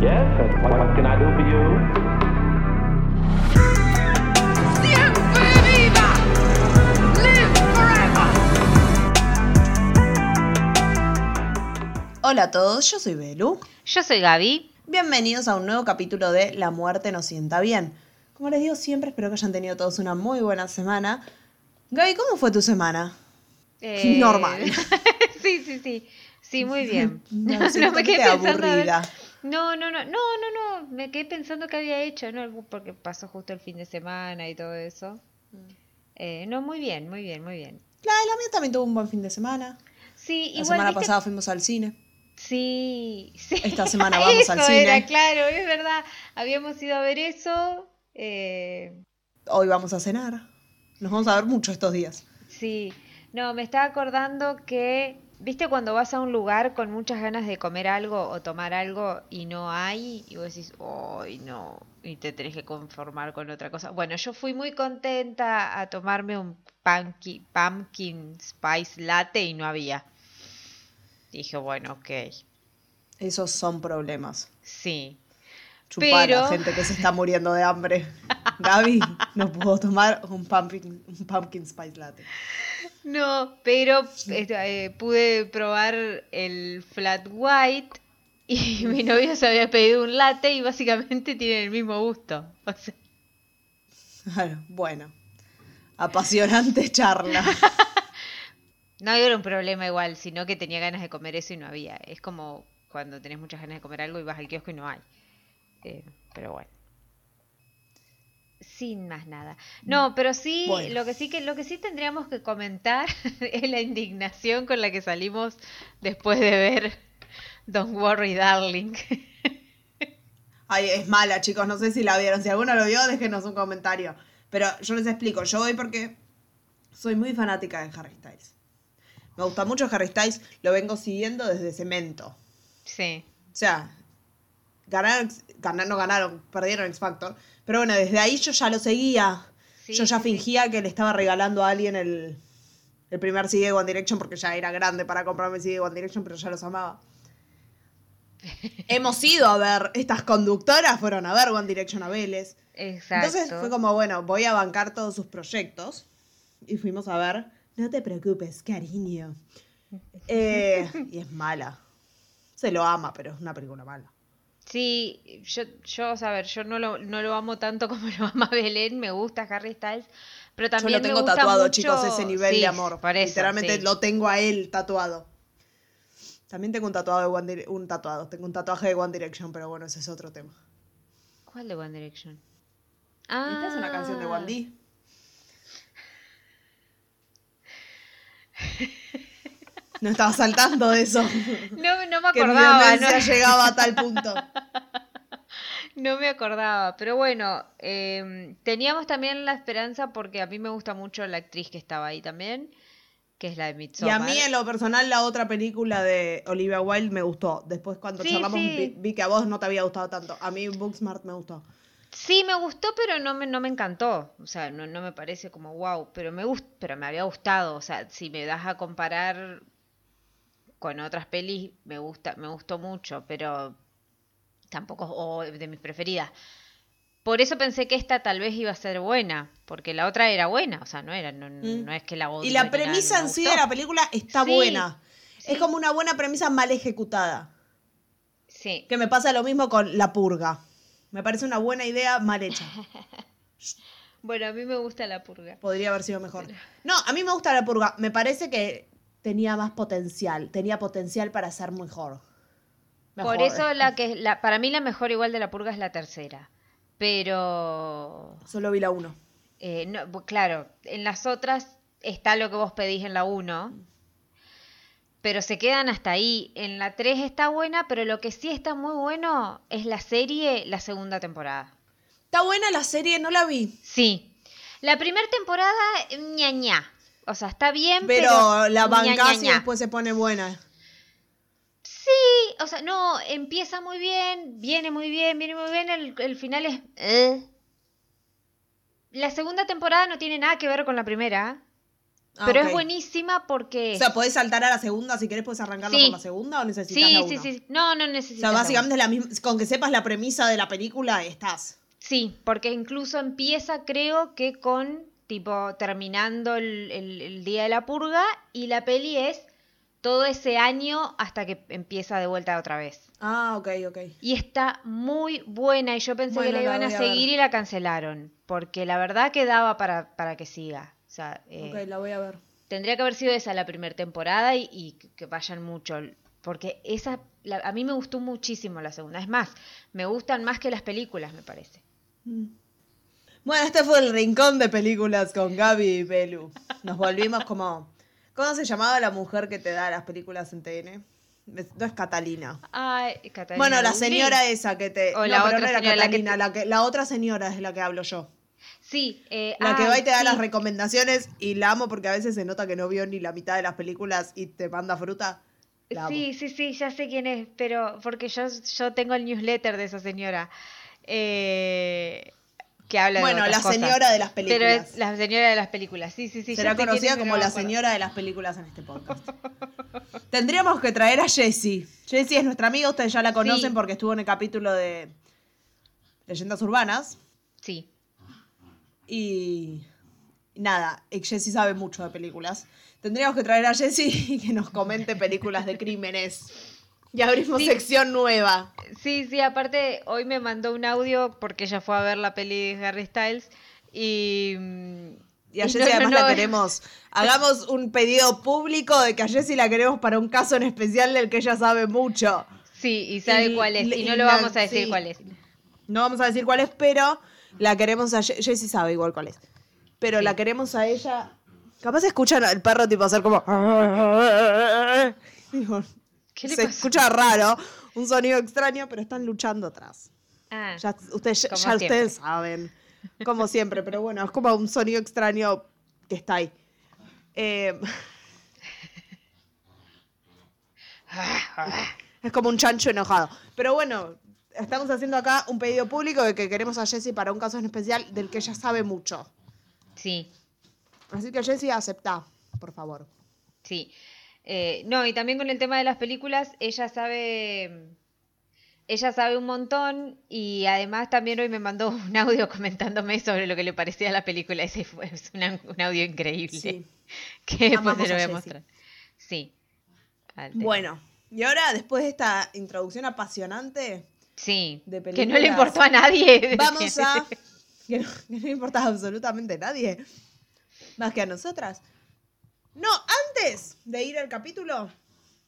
Yes, and what, what can I do for you? ¡Siempre viva! ¡Live forever! Hola a todos, yo soy Belu. Yo soy Gaby. Bienvenidos a un nuevo capítulo de La muerte nos sienta bien. Como les digo siempre, espero que hayan tenido todos una muy buena semana. Gaby, ¿cómo fue tu semana? Eh, Normal. sí, sí, sí. Sí, muy bien. No, No, me que quedé a ver- aburrida. No, no, no, no, no, no. Me quedé pensando qué había hecho, ¿no? Porque pasó justo el fin de semana y todo eso. Mm. Eh, no, muy bien, muy bien, muy bien. La, la mía también tuvo un buen fin de semana. Sí, La igual semana viste- pasada fuimos al cine. Sí, sí. Esta semana vamos al Eso cine. era, claro, es verdad. Habíamos ido a ver eso. eh, Hoy vamos a cenar. Nos vamos a ver mucho estos días. Sí, no, me estaba acordando que, viste, cuando vas a un lugar con muchas ganas de comer algo o tomar algo y no hay, y vos decís, ¡ay, no! Y te tenés que conformar con otra cosa. Bueno, yo fui muy contenta a tomarme un pumpkin, pumpkin spice latte y no había. Dije, bueno, ok, Esos son problemas. sí. Chupar Pero- la gente que se está muriendo de hambre. Gaby no pudo tomar un pumpkin, un pumpkin spice latte. No, pero eh, pude probar el flat white y mi novio se había pedido un latte y básicamente tiene el mismo gusto. O sea, Claro, bueno. Apasionante charla. no era un problema igual, sino que tenía ganas de comer eso y no había. Es como cuando tenés muchas ganas de comer algo y vas al kiosco y no hay. Eh, pero bueno. Sin más nada. No, pero sí, Bueno. lo que sí que lo que sí tendríamos que comentar es la indignación con la que salimos después de ver Don't Worry Darling. Ay, es mala, chicos. No sé si la vieron. Si alguno lo vio, déjenos un comentario. Pero yo les explico. Yo voy porque soy muy fanática de Harry Styles. Me gusta mucho Harry Styles. Lo vengo siguiendo desde Cemento. Sí. O sea, ganaron, ganaron, no ganaron, perdieron X Factor. Pero bueno, desde ahí yo ya lo seguía. Sí, yo ya sí, sí. fingía que le estaba regalando a alguien el, el primer CD de One Direction porque ya era grande para comprarme el CD de One Direction, pero ya los amaba. Hemos ido a ver, estas conductoras fueron a ver One Direction a Vélez. Exacto. Entonces fue como, bueno, voy a bancar todos sus proyectos. Y fuimos a ver, no te preocupes, cariño. Eh, y es mala. Se lo ama, pero es una película mala. Sí, yo, yo, a ver, yo no lo, no lo amo tanto como lo ama Belén, me gusta Harry Styles, pero Yo también lo me tengo gusta tatuado, mucho- chicos, ese nivel Sí, de amor. por eso, Literalmente sí. lo tengo a él tatuado. También tengo un tatuado de One Dire- un tatuado, tengo un tatuaje de One Direction, pero bueno, ese es otro tema. ¿Cuál de One Direction? Esta es una canción de Ah, One D. No estaba saltando de eso. No, no me Que mi acordaba, demencia no, llegaba a tal punto. no me acordaba, pero bueno, eh, teníamos también la esperanza porque a mí me gusta mucho la actriz que estaba ahí también, que es la de Y Midsommar. a mí, en lo personal, la otra película de Olivia Wilde me gustó. Después, cuando Sí, charlamos, sí. vi, vi que a vos no te había gustado tanto. A mí, Booksmart me gustó. Sí, me gustó, pero no me, no me encantó. O sea, no, no me parece como wow, pero me gust, pero me había gustado. O sea, si me das a comparar con otras pelis, me gusta, me gustó mucho, pero tampoco o de mis preferidas. Por eso pensé que esta tal vez iba a ser buena, porque la otra era buena, o sea, no era, no, Mm. no es que la Y la premisa en sí de la película está Sí, buena. sí. Es como una buena premisa mal ejecutada. Sí, Que me pasa lo mismo con La Purga. Me parece una buena idea mal hecha. bueno, a mí me gusta la purga. Podría haber sido mejor. No, a mí me gusta La Purga. Me parece que tenía más potencial. Tenía potencial para ser mejor. Por Mejor. eso la que la, para mí la mejor igual de la purga es la tercera. Pero Solo vi la uno. eh, no, claro, en las otras está lo que vos pedís en la 1. Pero se quedan hasta ahí. En la 3 está buena, pero lo que sí está muy bueno es la serie, la segunda temporada. Está buena la serie, no la vi. Sí. La primera temporada, ña ña. O sea, está bien, pero. Pero la bancás y después se pone buena. Sí, o sea, no, empieza muy bien, viene muy bien, viene muy bien, el, el final es... eh. La segunda temporada no tiene nada que ver con la primera. Ah, Pero es buenísima porque... O sea, podés saltar a la segunda si querés, podés arrancarlo Sí. por la segunda o necesitas sí, la sí, uno? sí. No, no O necesitas. sea, la básicamente es la misma, con que sepas la premisa de la película, estás. Sí, porque incluso empieza, creo que con, tipo, terminando el, el- el día de la purga y la peli es todo ese año hasta que empieza de vuelta otra vez. Ah, ok, ok. Y está muy buena y yo pensé Bueno, que la iban a seguir y la cancelaron, porque la verdad que daba para, para que siga. O sea, eh, Ok, la voy a ver. tendría que haber sido esa la primera temporada y, y que vayan mucho, porque esa, la- a mí me gustó muchísimo la segunda. Es más, me gustan más que las películas, me parece. Bueno, este fue el rincón de películas con Gaby y Belu. Nos volvimos como... ¿Cómo se llamaba la mujer que te da las películas en TN? No es Catalina. Ay, Catalina Bueno, la señora esa que te... O no, la pero otra no era señora, la que Catalina, te- la, que- la otra señora es la que hablo yo. Sí, eh, La que ah, va y te da sí. las recomendaciones y la amo porque a veces se nota que no vio ni la mitad de las películas y te manda fruta. La amo. Sí, sí, sí, ya sé quién es, pero porque yo, yo tengo el newsletter de esa señora. eh, que habla Bueno, de la cosas. señora de las películas. la señora de las películas, sí, sí, sí. Será conocida como la señora de las películas en este podcast. Tendríamos que traer a Jessie. Jessie es nuestra amiga, ustedes ya la conocen Sí. porque estuvo en el capítulo de Leyendas Urbanas. Sí, Y nada, Jessie sabe mucho de películas. Tendríamos que traer a Jessie y que nos comente películas de crímenes. Y abrimos Sí. sección nueva. sí, sí, aparte hoy me mandó un audio porque ella fue a ver la peli de Harry Styles y... mm, Y a Jessie no, además no, la queremos. Hagamos un pedido público de que a Jessie la queremos para un caso en especial del que ella sabe mucho. Sí, y sabe Y- cuál es, y y no lo vamos a decir sí. cuál es. No vamos a decir cuál es, pero la queremos a Je- Jessie sabe igual cuál es. Pero la queremos a ella. Capaz escuchan al perro tipo hacer como. Digo, ¿Qué le se pasó? escucha raro, un sonido extraño, pero están luchando atrás. Ah, Ya, ustedes, ya saben. Como siempre, pero bueno, es como un sonido extraño que está ahí. Eh, es como un chancho enojado. Pero bueno, estamos haciendo acá un pedido público de que queremos a Jessie para un caso en especial del que ella sabe mucho. sí, Así que Jessie, acepta, por favor. sí. Eh, no, y también con el tema de las películas, ella sabe... Ella sabe un montón y además también hoy me mandó un audio comentándome sobre lo que le parecía la película. Ese fue es una- un audio increíble. Sí. Que después te lo a voy a mostrar. Sí. Bueno, y ahora, después de esta introducción apasionante, Sí. de Que no le importó a nadie. Vamos a. Que no, que no absolutamente a nadie. Más que a nosotras. No, antes de ir al capítulo,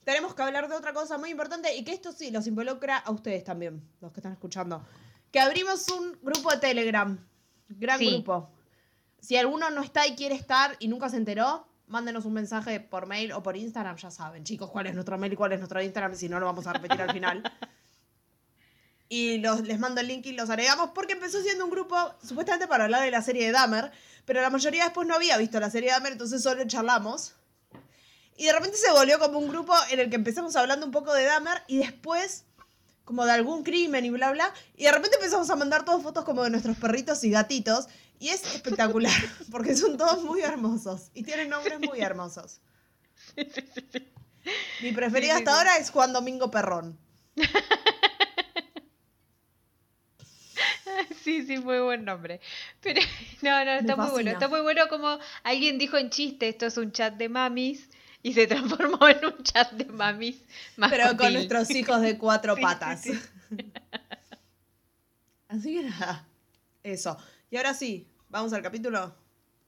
tenemos que hablar de otra cosa muy importante y que esto sí los involucra a ustedes también, los que están escuchando. Que abrimos un grupo de Telegram. Gran Sí. grupo. Si alguno no está y quiere estar y nunca se enteró, mándenos un mensaje por mail o por Instagram, ya saben, chicos, cuál es nuestro mail y cuál es nuestro Instagram, si no lo vamos a repetir al final. Y los, les mando el link y los agregamos porque empezó siendo un grupo supuestamente para hablar de la serie de Dahmer, pero la mayoría después no había visto la serie de Dahmer, entonces solo charlamos. Y de repente se volvió como un grupo en el que empezamos hablando un poco de Dahmer y después como de algún crimen y bla bla. Y de repente empezamos a mandar todas fotos como de nuestros perritos y gatitos. Y es espectacular, porque son todos muy hermosos y tienen nombres muy hermosos. Mi preferida hasta ahora es Juan Domingo Perrón. Sí, sí, muy buen nombre. Pero no, no, está muy bueno. Está muy bueno como alguien dijo en chiste, esto es un chat de mamis y se transformó en un chat de mamis más Pero con nuestros hijos de cuatro Sí, patas. sí, Así que nada, eso. Y ahora sí, vamos al capítulo.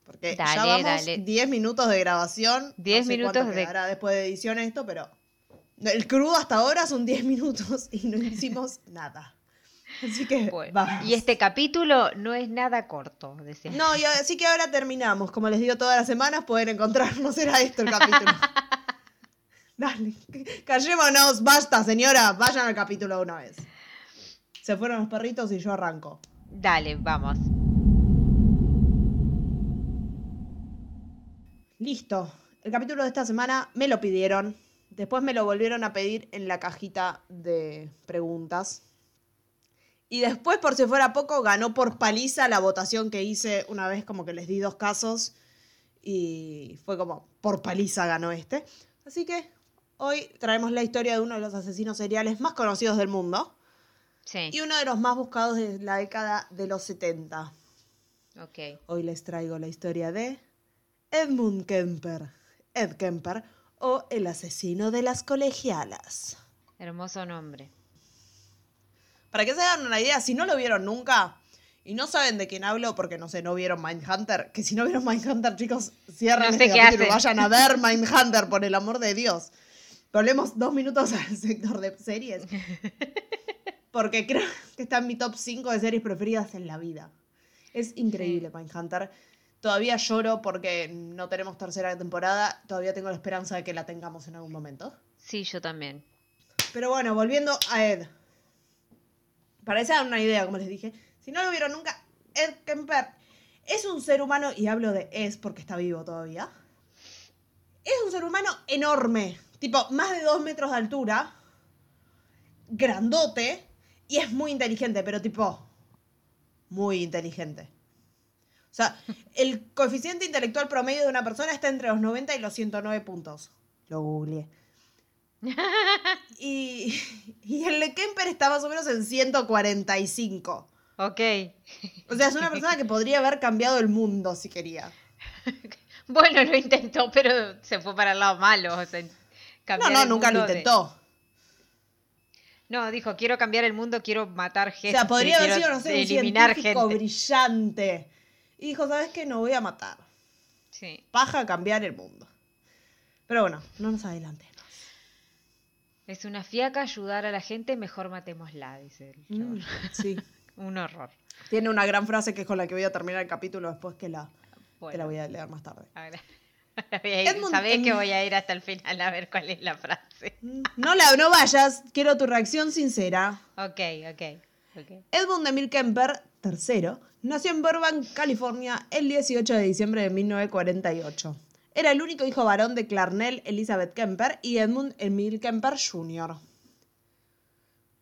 Porque ya Dale, vamos dale. 10 minutos de grabación. 10 no sé minutos de- quedará después de edición esto, pero el crudo hasta ahora son 10 minutos y no hicimos nada. Así que Bueno, vamos. y este capítulo no es nada corto, decía. No, y así que ahora terminamos. Como les digo todas las semanas, pueden encontrarnos. Era esto el capítulo. Dale, callémonos. Basta, señora. Vayan al capítulo de una vez. Se fueron los perritos y yo arranco. Dale, vamos. Listo. El capítulo de esta semana me lo pidieron. Después me lo volvieron a pedir en la cajita de preguntas. Y después, por si fuera poco, ganó por paliza la votación que hice una vez, como que les di dos casos. Y fue como, por paliza ganó este. Así que hoy traemos la historia de uno de los asesinos seriales más conocidos del mundo Sí. y uno de los más buscados de la década de los 70. Ok. Hoy les traigo la historia de Edmund Kemper. Ed Kemper o el asesino de las colegialas. Hermoso nombre. Para que se hagan una idea, si no lo vieron nunca y no saben de quién hablo porque no sé, no vieron Mindhunter, que si no vieron Mindhunter, chicos, cierren No sé este capítulo vayan a ver Mindhunter, por el amor de Dios. Volvemos dos minutos al sector de series. Porque creo que está en mi top 5 de series preferidas en la vida. Es increíble Mindhunter. Todavía lloro porque no tenemos tercera temporada. Todavía tengo la esperanza de que la tengamos en algún momento. Sí, yo también. Pero bueno, volviendo a Ed. Para que una idea, como les dije, si no lo vieron nunca, Ed Kemper es un ser humano, y hablo de es porque está vivo todavía. Es un ser humano enorme, tipo más de dos metros de altura, grandote, y es muy inteligente, pero tipo muy inteligente. O sea, el coeficiente intelectual promedio de una persona está entre los 90 y los 109 puntos. Lo googleé. Y, y el de Kemper está más o menos en 145. Ok. O sea, es una persona que podría haber cambiado el mundo si quería. Bueno, lo intentó, pero se fue para el lado malo. o sea, No, no, nunca lo de- intentó. No, dijo, quiero cambiar el mundo, quiero matar O gente. sea, podría haber sido, no sé, un científico gente. brillante. Y dijo, ¿sabes qué? No voy a matar. Sí. Paja cambiar el mundo. Pero bueno, no nos adelantemos. Es una fiaca ayudar a la gente, mejor matémosla, dice el Mm, sí. Un horror. Tiene una gran frase que es con la que voy a terminar el capítulo después que la, Bueno, que la voy a leer más tarde. a Edmund- sabés que voy a ir hasta el final a ver cuál es la frase. Mm, No, la, no vayas, quiero tu reacción sincera. Ok, ok, ok. Edmund Emil Kemper, III, nació en Burbank, California, el 18 de diciembre de 1948. Era el único hijo varón de Clarnell Elizabeth Kemper y Edmund Emil Kemper Jr.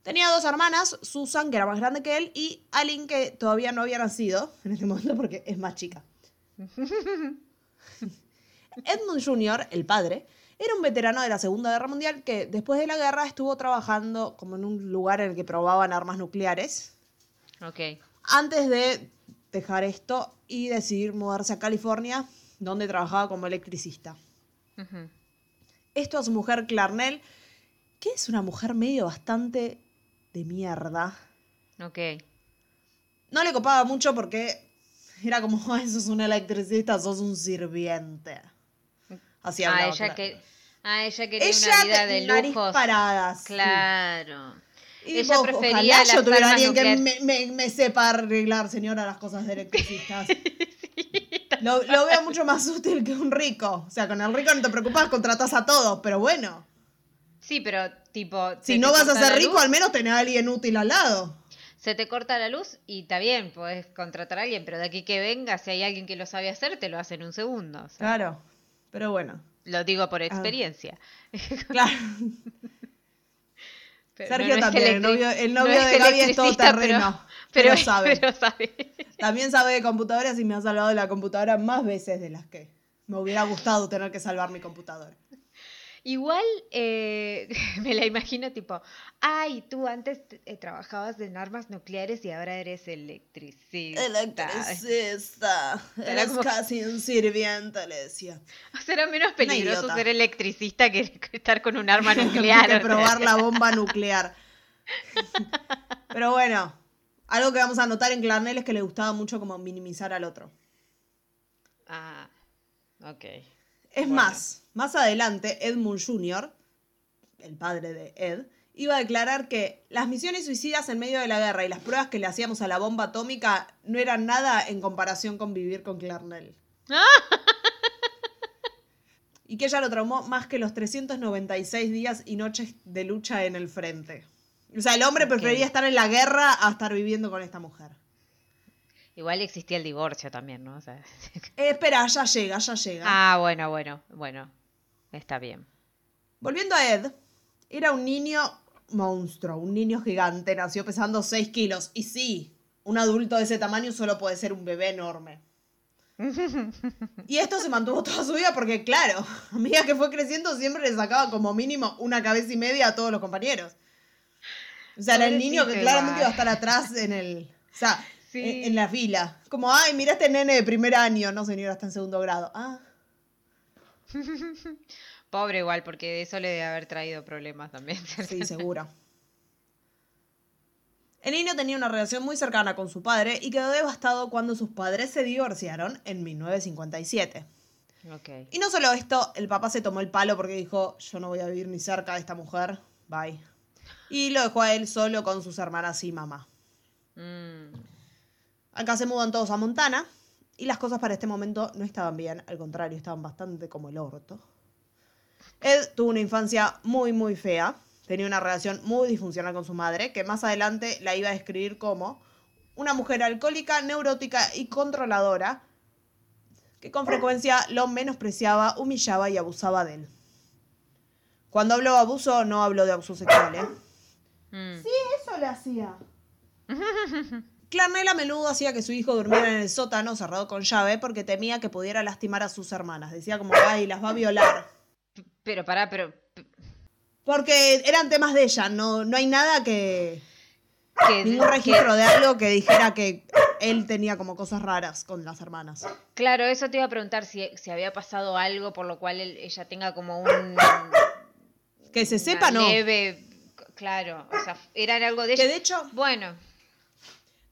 Tenía dos hermanas, Susan, que era más grande que él, y Aline, que todavía no había nacido en este momento porque es más chica. Edmund Jr., el padre, era un veterano de la Segunda Guerra Mundial que después de la guerra estuvo trabajando como en un lugar en el que probaban armas nucleares Ok. antes de dejar esto y decidir mudarse a California, donde trabajaba como electricista. Esto a su mujer Clarnell, que es una mujer medio bastante de mierda. Ok. No le copaba mucho porque era como, "Ay, sos un electricista, sos un sirviente. Así hablaba ella Clarnell. que a ella quería Ella una vida de de nariz lujos. parada, sí. Claro. Y ella vos, prefería ojalá las yo tuviera alguien que me- me sepa arreglar, señora, las cosas de electricistas. lo, lo veo mucho más útil que un rico. O sea, con el rico no te preocupas, contratas a todos, pero bueno. Sí, pero tipo. Si no vas a ser rico, luz, al menos tenés a alguien útil al lado. Se te corta la luz y está bien, puedes contratar a alguien, pero de aquí que venga, si hay alguien que lo sabe hacer, te lo hace en un segundo. o sea, Claro, pero bueno. Lo digo por experiencia. Claro. Sergio también, el novio- el no novio de Gaby es todo terreno, Pero, pero pero, sabe. pero sabe. También sabe de computadoras y me ha salvado la computadora más veces de las que me hubiera gustado tener que salvar mi computadora. Igual eh, me la imagino tipo, ay, tú antes eh, trabajabas en armas nucleares y ahora eres electricista. Electricista. Era Eres como- casi un sirviente, le decía. Será menos peligroso ser electricista que que estar con un arma que nuclear. probar la bomba nuclear. Pero bueno, algo que vamos a notar en Clarnell es que le gustaba mucho como minimizar al otro. Ah, ok. Es Bueno. más, más adelante, Edmund Jr., el padre de Ed, iba a declarar que las misiones suicidas en medio de la guerra y las pruebas que le hacíamos a la bomba atómica no eran nada en comparación con vivir con Clarnell. y que ella lo traumó más que los 396 días y noches de lucha en el frente. O sea, el hombre Ok. prefería estar en la guerra a estar viviendo con esta mujer. Igual existía el divorcio también, ¿no? O sea, Eh, espera, ya llega, ya llega. ah, bueno, bueno, bueno. Está bien. Volviendo a Ed, era un niño monstruo, un niño gigante, nació pesando 6 kilos. Y sí, un adulto de ese tamaño solo puede ser un bebé enorme. Y esto se mantuvo toda su vida porque, claro, a medida que fue creciendo siempre le sacaba como mínimo una cabeza y media a todos los compañeros. O sea, era el niño que claramente iba a estar atrás en el... O sea, Sí. en, en la fila. Como, ay, mira este nene de primer año. No, señora, está en segundo grado. Ah, Pobre igual, porque eso le debe haber traído problemas también. sí, seguro. El niño tenía una relación muy cercana con su padre y quedó devastado cuando sus padres se divorciaron en 1957. Ok. Y no solo esto, el papá se tomó el palo porque dijo, yo no voy a vivir ni cerca de esta mujer, bye. Y lo dejó a él solo con sus hermanas y mamá. Mm, Acá se mudan todos a Montana y las cosas para este momento no estaban bien, al contrario, estaban bastante como el orto. Ed tuvo una infancia muy, muy fea, tenía una relación muy disfuncional con su madre, que más adelante la iba a describir como una mujer alcohólica, neurótica y controladora, que con frecuencia lo menospreciaba, humillaba y abusaba de él. Cuando hablo de abuso, no hablo de abuso sexual, ¿eh? Mm. Sí, eso le hacía. Clarnell a menudo hacía que su hijo durmiera en el sótano cerrado con llave porque temía que pudiera lastimar a sus hermanas. Decía como, ay, las va a violar. Pero pará, pero. Porque eran temas de ella, no, no hay nada que... que- Ningún que- registro de algo que dijera que él tenía como cosas raras con las hermanas. Claro, eso te iba a preguntar si, si había pasado algo por lo cual él- ella tenga como un. Que se sepa, no. Claro, o sea, era algo de Que de hecho, Bueno,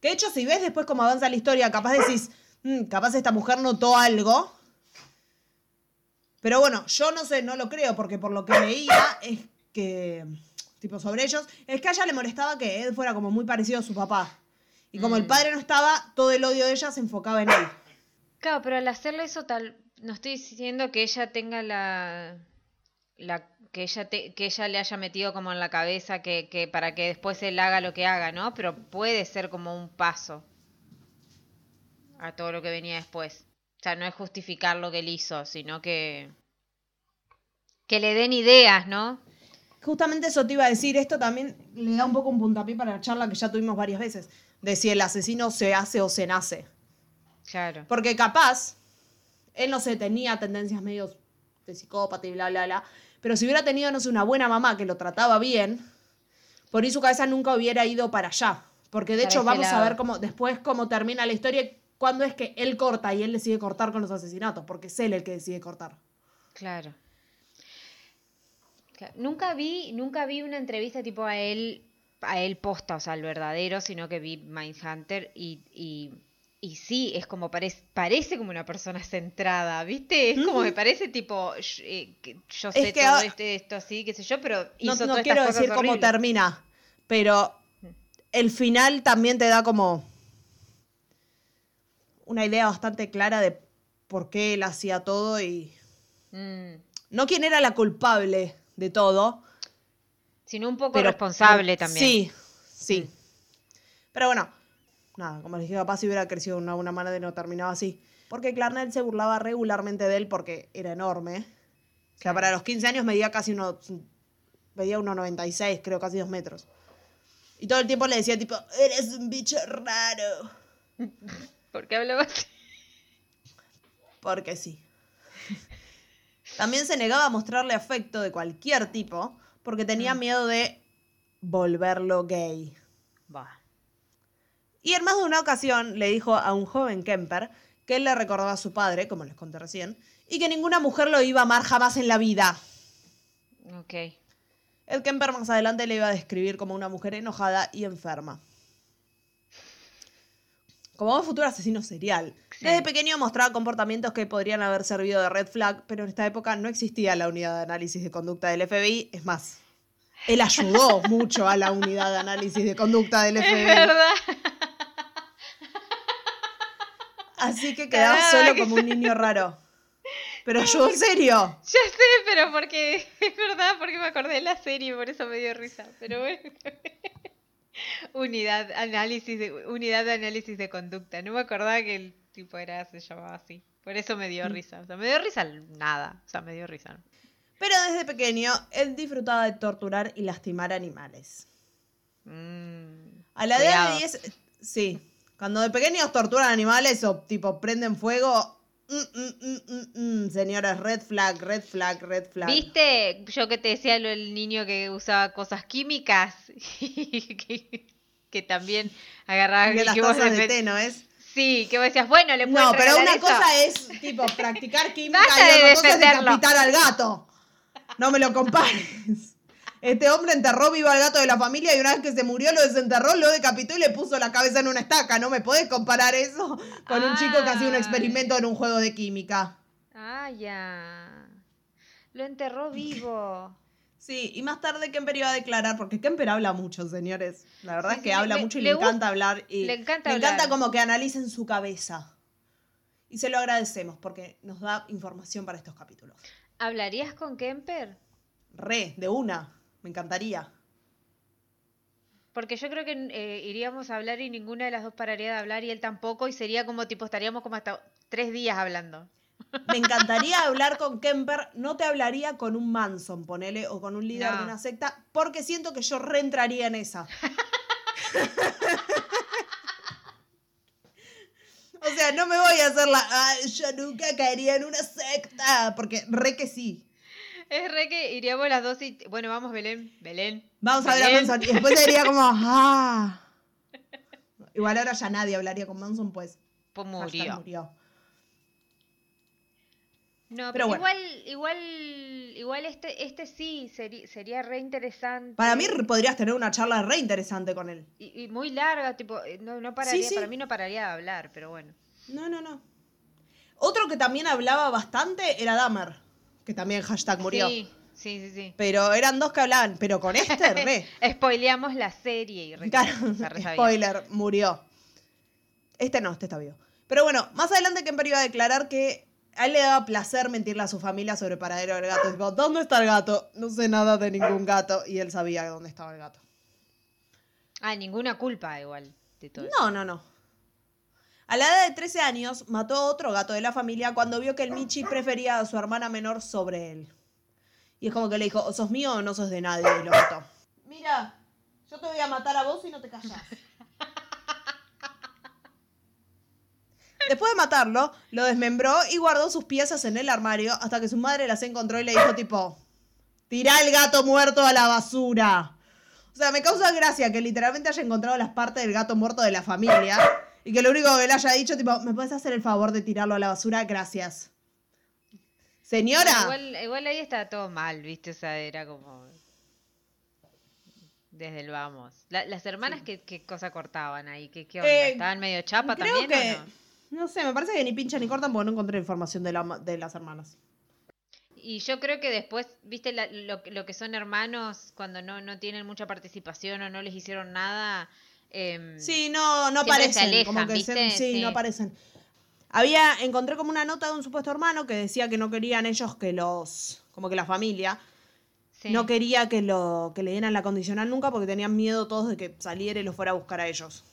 que de hecho si ves después cómo avanza la historia, capaz decís, "Mm, capaz esta mujer notó algo. Pero bueno, yo no sé, no lo creo, porque por lo que leía es que, tipo, sobre ellos, es que a ella le molestaba que Ed fuera como muy parecido a su papá. Y como el Mm. padre no estaba, todo el odio de ella se enfocaba en él. claro, pero al hacerle eso tal. No estoy diciendo que ella tenga la. la que ella te- que ella le haya metido como en la cabeza que, que para que después él haga lo que haga, ¿no? Pero puede ser como un paso a todo lo que venía después. O sea, no es justificar lo que él hizo, sino que que le den ideas, ¿no? Justamente eso te iba a decir, esto también le da un poco un puntapié para la charla que ya tuvimos varias veces, de si el asesino se hace o se nace. Claro. Porque capaz, él no sé, tenía tendencias medio de psicópata y bla, bla, bla. Pero si hubiera tenido, no sé, una buena mamá que lo trataba bien, por ahí su cabeza nunca hubiera ido para allá. Porque de Para hecho vamos a ver cómo, después cómo termina la historia, y cuándo es que él corta y él decide cortar con los asesinatos, porque es él el que decide cortar. Claro. Claro. Nunca vi, nunca vi una entrevista tipo a él, a él posta, o sea, el verdadero, sino que vi Mindhunter y, y, y sí, es como parece, parece como una persona centrada, ¿viste? Es como me parece tipo, eh, que yo sé que todo a- esto, esto así, qué sé yo, pero No, hizo no todas quiero estas decir cosas cómo termina, pero el final también te da como una idea bastante clara de por qué él hacía todo y Mm. no quién era la culpable de todo. Sino un poco pero responsable también. Sí, sí. Pero bueno, nada, como les dije, capaz si hubiera crecido de una, una manera no terminaba así. Porque Clarnell se burlaba regularmente de él porque era enorme. O sea, para los 15 años medía casi uno, medía 1,96, creo, casi dos metros. Y todo el tiempo le decía tipo, eres un bicho raro. ¿Por qué hablaba así? Porque sí. También se negaba a mostrarle afecto de cualquier tipo porque tenía miedo de volverlo gay. Bah. Y en más de una ocasión le dijo a un joven Kemper que él le recordaba a su padre, como les conté recién, y que ninguna mujer lo iba a amar jamás en la vida. Ok. El Kemper más adelante le iba a describir como una mujer enojada y enferma. Como un futuro asesino serial. Desde pequeño mostraba comportamientos que podrían haber servido de red flag, pero en esta época no existía la unidad de análisis de conducta del FBI. Es más, él ayudó mucho a la unidad de análisis de conducta del Es FBI. verdad. Así que quedaba solo que como un niño raro. Pero ayudó en serio. Ya sé, pero porque es verdad, porque me acordé de la serie, por eso me dio risa. Pero bueno. unidad análisis de unidad de análisis de conducta. No me acordaba que el tipo era se llamaba así. Por eso me Mm. dio risa. O sea, me dio risa nada. O sea, me dio risa. Pero desde pequeño, él disfrutaba de torturar y lastimar animales. Mm, A la edad de 10, sí. Cuando de pequeños torturan animales o tipo prenden fuego, Mm, mm, mm, mm, mm. Señores, red flag, red flag, red flag. ¿Viste? Yo que te decía lo del niño que usaba cosas químicas. que, que también agarraba Que las vos de té, ¿no es? Sí, que vos decías, bueno, le puedes No, pero una eso. cosa es, tipo, practicar química Basta y de otra cosa es decapitar al gato. No me lo compares. Este hombre enterró vivo al gato de la familia y una vez que se murió lo desenterró, lo decapitó y le puso la cabeza en una estaca. No me podés comparar eso con un chico que hacía un experimento en un juego de química. Ah, ya. Lo enterró vivo. Sí, y más tarde Kemper iba a declarar, porque Kemper habla mucho, señores. La verdad Sí, es que sí, habla le- mucho y le le, encanta hablar. Y le encanta hablar. encanta como que analicen su cabeza. Y se lo agradecemos porque nos da información para estos capítulos. ¿Hablarías con Kemper? Re, de una. Me encantaría. Porque yo creo que eh, iríamos a hablar y ninguna de las dos pararía de hablar y él tampoco y sería como tipo, estaríamos como hasta tres días hablando. Me encantaría hablar con Kemper. No te hablaría con un Manson, ponele, o con un líder No. de una secta, porque siento que yo reentraría en esa. o sea, no me voy a hacer la. "Ay, yo nunca caería en una secta. Porque re que sí. Es re que iríamos las dos y... Bueno, vamos, Belén. Belén. Vamos a ver a. Manson. Y después diría como. ¡Ah! Igual ahora ya nadie hablaría con Manson, pues. Pues murió. murió. No, Pero pero, bueno. igual, igual, igual este, este sí sería, sería re interesante. Para mí podrías tener una charla re interesante con él. Y, y muy larga, tipo, eh, no, no pararía, sí. para mí no pararía de hablar, pero bueno. No, no, no. Otro que también hablaba bastante era Dahmer, que también hashtag murió. Sí, sí, sí, sí. Pero eran dos que hablaban, pero con este, re. Spoileamos la serie y re, Claro, se re sabía. spoiler, murió. Este no, este está vivo. Pero bueno, más adelante Kemper iba a declarar que a él le daba placer mentirle a su familia sobre el paradero del gato. Tipo, ¿dónde está el gato? No sé nada de ningún gato. Y él sabía dónde estaba el gato. Ah, ninguna culpa igual de todo. eso. No, no, no. A la edad de 13 años, mató a otro gato de la familia cuando vio que el Michi prefería a su hermana menor sobre él. Y es como que le dijo, o sos mío o no sos de nadie, y lo mató. Mira, yo te voy a matar a vos y no te callas. Después de matarlo, lo desmembró y guardó sus piezas en el armario hasta que su madre las encontró y le dijo tipo, tirá el gato muerto a la basura. O sea, me causa gracia que literalmente haya encontrado las partes del gato muerto de la familia y que lo único que le haya dicho, tipo, ¿me puedes hacer el favor de tirarlo a la basura? Gracias. Señora. Igual, igual ahí estaba todo mal, ¿viste? O sea, era como. Desde el vamos. La- las hermanas, ¿qué, qué cosa cortaban ahí? ¿Qué, qué onda? Eh, ¿Estaban medio chapa Creo también que... o no? No sé, me parece que ni pincha ni cortan porque no encontré información de, la, de las hermanas. Y yo creo que después, ¿viste? la- lo, que- lo que son hermanos, cuando no, no tienen mucha participación o no les hicieron nada. Em, Sí, no, no aparecen. alejan, como que se- sí, Sí. no aparecen. Había, encontré como una nota de un supuesto hermano que decía que no querían ellos que los, como que la familia, sí. no quería que lo, que le dieran la condicional nunca porque tenían miedo todos de que saliera y los fuera a buscar a ellos.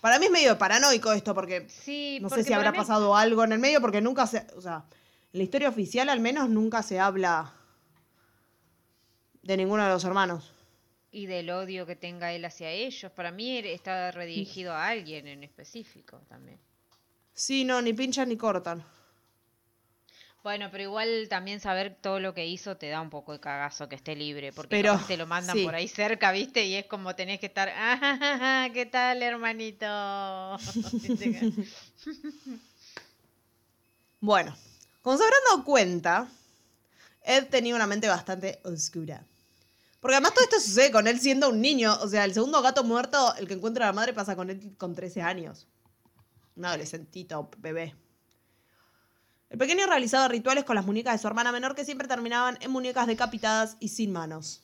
Para mí es medio paranoico esto porque Sí, no sé si habrá mí- pasado algo en el medio porque nunca se, o sea, en la historia oficial al menos nunca se habla de ninguno de los hermanos. Y del odio que tenga él hacia ellos. Para mí está redirigido a alguien en específico también. Sí, no, ni pinchan ni cortan. Bueno, pero igual también saber todo lo que hizo te da un poco de cagazo que esté libre, porque Pero, te lo mandan sí. por ahí cerca, ¿viste? Y es como tenés que estar, "Ah, ¿qué tal, hermanito? ¿Viste que- Bueno, como se habrán dado cuenta, Ed tenía una mente bastante oscura. Porque además todo esto sucede con él siendo un niño. O sea, el segundo gato muerto, el que encuentra a la madre, pasa con él con 13 años. Un adolescentito, bebé. El pequeño realizaba rituales con las muñecas de su hermana menor que siempre terminaban en muñecas decapitadas y sin manos.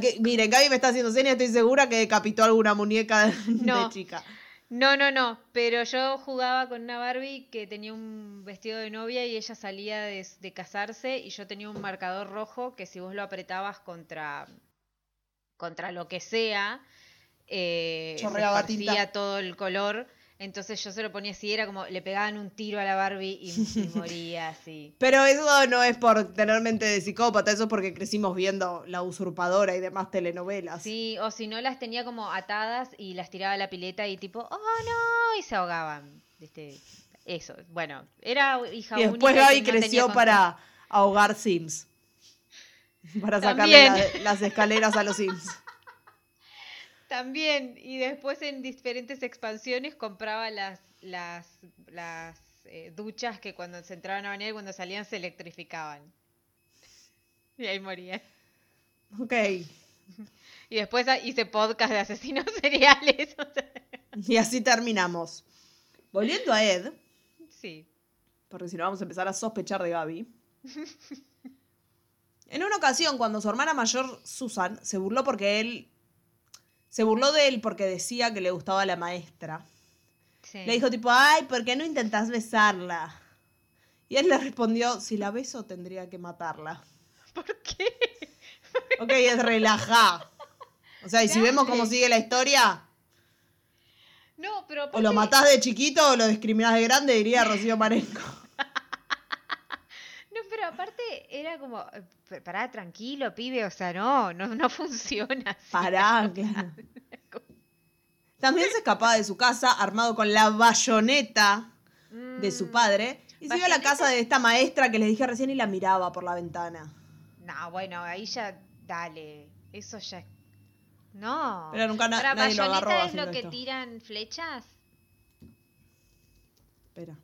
Que- miren, Gaby me está haciendo señas, estoy segura que decapitó alguna muñeca de, No. de chica. No, no, no, pero yo jugaba con una Barbie que tenía un vestido de novia y ella salía de, de casarse y yo tenía un marcador rojo que si vos lo apretabas contra, contra lo que sea, eh, se tinta. todo el color. Entonces yo se lo ponía así, era como le pegaban un tiro a la Barbie y, y moría así. Pero eso no es por tener mente de psicópata, eso es porque crecimos viendo La Usurpadora y demás telenovelas. Sí, o si no las tenía como atadas y las tiraba a la pileta y tipo, oh no, y se ahogaban. ¿viste? Eso, bueno, era hija Y después única Gaby no creció para ahogar Sims. Para sacarle la- las escaleras a los Sims. También, y después en diferentes expansiones compraba las, las, las eh, duchas que cuando se entraban a bañar y cuando salían se electrificaban. Y ahí morían. Ok. Y después ah, hice podcast de asesinos seriales. Y así terminamos. Volviendo a Ed, sí. porque si no vamos a empezar a sospechar de Gaby. En una ocasión, cuando su hermana mayor, Susan, se burló porque él. Se burló de él porque decía que le gustaba la maestra. sí. Le dijo tipo, ay, ¿por qué no intentás besarla? Y él le respondió, si la beso tendría que matarla. ¿Por qué? Ok, es relajá. O sea, y si vemos cómo sigue la historia, No, pero o lo matás de chiquito o lo discriminás de grande, diría Rocío Marenco. Aparte era como, eh, pará, tranquilo, pibe, o sea, no, no, no funciona así. Pará, claro. También se escapaba de su casa armado con la bayoneta de su padre y se iba a la casa de esta maestra que les dije recién y la miraba por la ventana. No, bueno, ahí ya, dale, eso ya... No. Pero nunca na- Pará, nadie lo ¿bayoneta agarró es lo que esto. tiran flechas? Espera.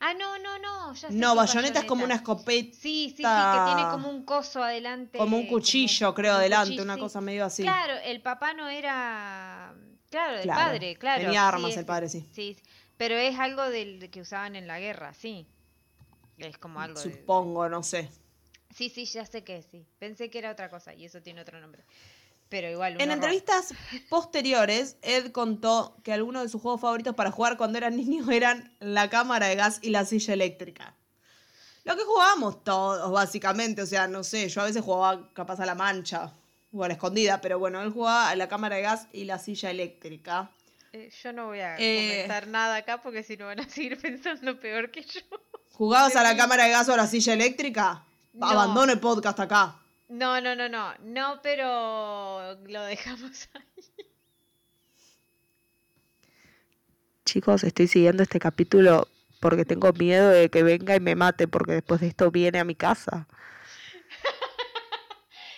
Ah, no, no, no, ya sé No, bayoneta es como una escopeta. Sí, sí, sí, que tiene como un coso adelante. Como un cuchillo, creo, un adelante, cuchillo, una sí. cosa medio así. Claro, el papá no era. Claro, el Claro, padre, claro. tenía sí, armas el ese- padre, sí. Sí, pero es algo del que usaban en la guerra, sí. Es como algo de... Supongo, no sé. Sí, sí, ya sé que sí. Pensé que era otra cosa y eso tiene otro nombre. Pero igual. un En horror. entrevistas posteriores, Ed contó que algunos de sus juegos favoritos para jugar cuando era niño eran la cámara de gas y la silla eléctrica. Lo que jugábamos todos, básicamente. O sea, no sé, yo a veces jugaba capaz a la mancha o a la escondida, pero bueno, él jugaba a la cámara de gas y la silla eléctrica. Eh, yo no voy a Eh, comentar nada acá porque si no van a seguir pensando peor que yo. ¿Jugabas a la cámara de gas o a la silla eléctrica? No. Abandono el podcast acá. No, no, no, no. No, pero lo dejamos ahí. Chicos, estoy siguiendo este capítulo porque tengo miedo de que venga y me mate, porque después de esto viene a mi casa.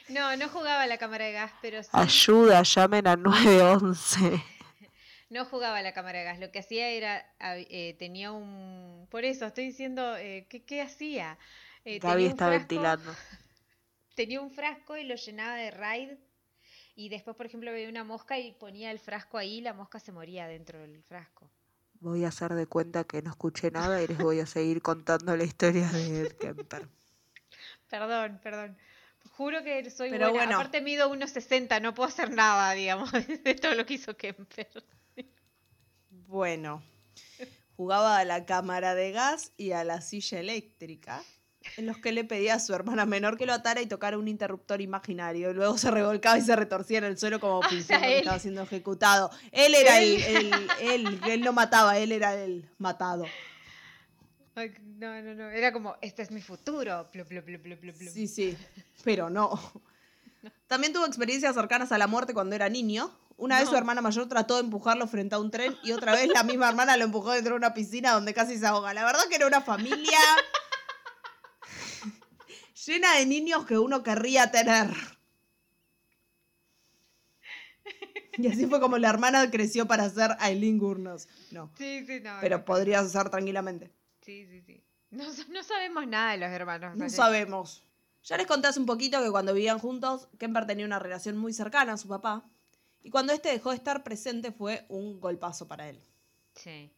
No, no jugaba a la cámara de gas, pero sí. Ayuda, llamen al 911. No jugaba a la cámara de gas. Lo que hacía era. eh, tenía un. Por eso estoy diciendo. eh, ¿qué, qué hacía? Eh, Gaby tenía un está frasco- ventilando. Tenía un frasco y lo llenaba de raid. Y después, por ejemplo, veía una mosca y ponía el frasco ahí y la mosca se moría dentro del frasco. Voy a hacer de cuenta que no escuché nada y les voy a seguir contando la historia de Ed Kemper. Perdón, perdón. Juro que soy Pero buena. bueno. Aparte mido 1,60, no puedo hacer nada, digamos, de todo lo que hizo Kemper. Bueno, jugaba a la cámara de gas y a la silla eléctrica, en los que le pedía a su hermana menor que lo atara y tocara un interruptor imaginario. Luego se revolcaba y se retorcía en el suelo como Ah, o fingiendo sea, que estaba siendo ejecutado. Él era el, Él. el- él, él no mataba, él era el matado. Ay, No, no, no. Era como, este es mi futuro. Sí, sí, pero no. También tuvo experiencias cercanas a la muerte cuando era niño. Una vez su hermana mayor trató de empujarlo frente a un tren y otra vez la misma hermana lo empujó dentro de una piscina donde casi se ahoga. La verdad que era una familia llena de niños que uno querría tener. Y así fue como la hermana creció para ser Aileen Gurnos. No, Sí, sí, no. pero no, podría ser tranquilamente. Sí, sí, sí. No, no sabemos nada de los hermanos. No ¿vale? sabemos. Ya les conté hace un poquito que cuando vivían juntos, Kemper tenía una relación muy cercana a su papá. Y cuando este dejó de estar presente fue un golpazo para él. Sí.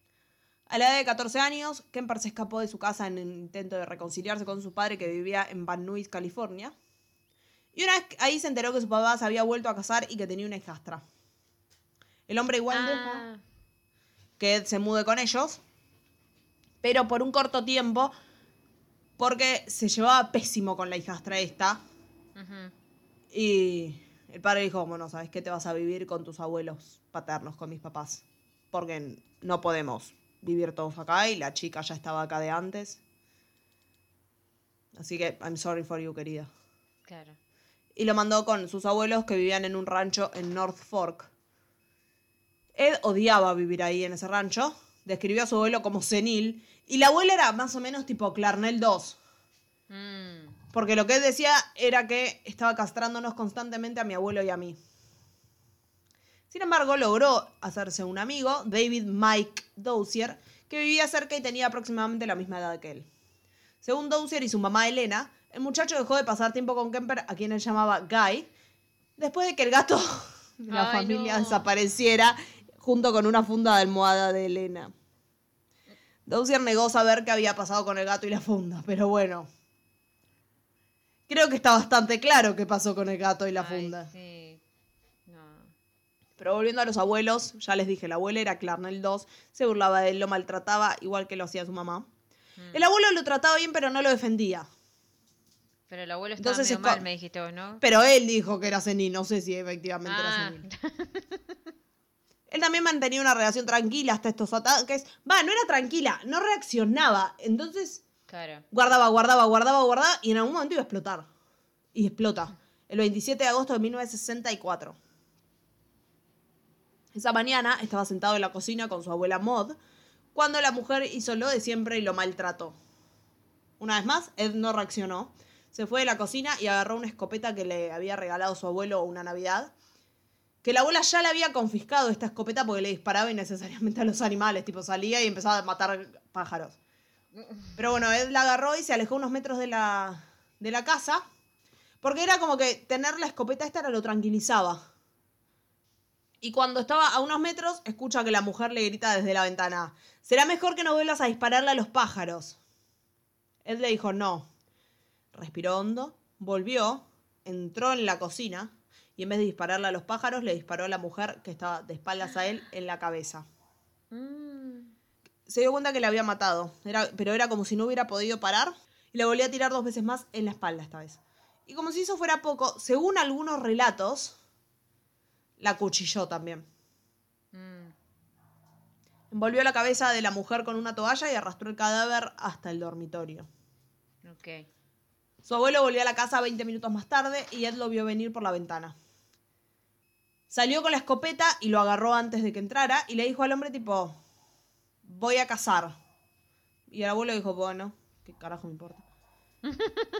A la edad de 14 años, Kemper se escapó de su casa en un intento de reconciliarse con su padre que vivía en Van Nuys, California. Y una vez ahí se enteró que su papá se había vuelto a casar y que tenía una hijastra. El hombre igual Ah, que Ed se mude con ellos, pero por un corto tiempo, porque se llevaba pésimo con la hijastra esta. Y el padre dijo, bueno, ¿sabes qué? Te vas a vivir con tus abuelos paternos, con mis papás. Porque no podemos vivir todos acá y la chica ya estaba acá de antes. Así que, I'm sorry for you, querida. Claro. Y lo mandó con sus abuelos que vivían en un rancho en North Fork. Ed odiaba vivir ahí en ese rancho, describió a su abuelo como senil. Y la abuela era más o menos tipo Clarnell 2. Mm, Porque lo que él decía era que estaba castrándonos constantemente a mi abuelo y a mí. Sin embargo, logró hacerse un amigo, David Mike Dozier, que vivía cerca y tenía aproximadamente la misma edad que él. Según Dozier y su mamá Elena, el muchacho dejó de pasar tiempo con Kemper, a quien él llamaba Guy, después de que el gato de la Ay, familia no. desapareciera junto con una funda de almohada de Elena. Dozier negó saber qué había pasado con el gato y la funda, pero bueno. Creo que está bastante claro qué pasó con el gato y la ay, funda. sí. Pero volviendo a los abuelos, ya les dije, la abuela era Clarnell 2, se burlaba de él, lo maltrataba igual que lo hacía su mamá. Mm. El abuelo lo trataba bien, pero no lo defendía. Pero el abuelo estaba Entonces medio mal, me dijiste vos, ¿no? Pero él dijo que era senil, no sé si efectivamente era Ah, senil. Él también mantenía una relación tranquila hasta estos ataques. Va, no era tranquila, no reaccionaba. Entonces claro. guardaba, guardaba, guardaba, guardaba y en algún momento iba a explotar. Y explota. El 27 de agosto de 1964. Esa mañana estaba sentado en la cocina con su abuela Maud cuando la mujer hizo lo de siempre y lo maltrató. Una vez más, Ed no reaccionó. Se fue de la cocina y agarró una escopeta que le había regalado su abuelo una Navidad. Que la abuela ya le había confiscado esta escopeta porque le disparaba innecesariamente a los animales. Tipo, salía y empezaba a matar pájaros. Pero bueno, Ed la agarró y se alejó unos metros de la, de la casa. Porque era como que tener la escopeta esta lo tranquilizaba. Y cuando estaba a unos metros, escucha que la mujer le grita desde la ventana: Será mejor que no vuelvas a dispararle a los pájaros. Ed le dijo no. Respiró hondo, volvió, entró en la cocina y en vez de dispararle a los pájaros, le disparó a la mujer que estaba de espaldas a él en la cabeza. Mm, Se dio cuenta que le había matado, era, pero era como si no hubiera podido parar y le volvió a tirar dos veces más en la espalda esta vez. Y como si eso fuera poco, según algunos relatos, la cuchilló también. mm. Envolvió la cabeza de la mujer con una toalla y arrastró el cadáver hasta el dormitorio. Ok. Su abuelo volvió a la casa 20 minutos más tarde y Ed lo vio venir por la ventana. Salió con la escopeta y lo agarró antes de que entrara y le dijo al hombre tipo, voy a cazar. Y el abuelo dijo, bueno, ¿qué carajo me importa?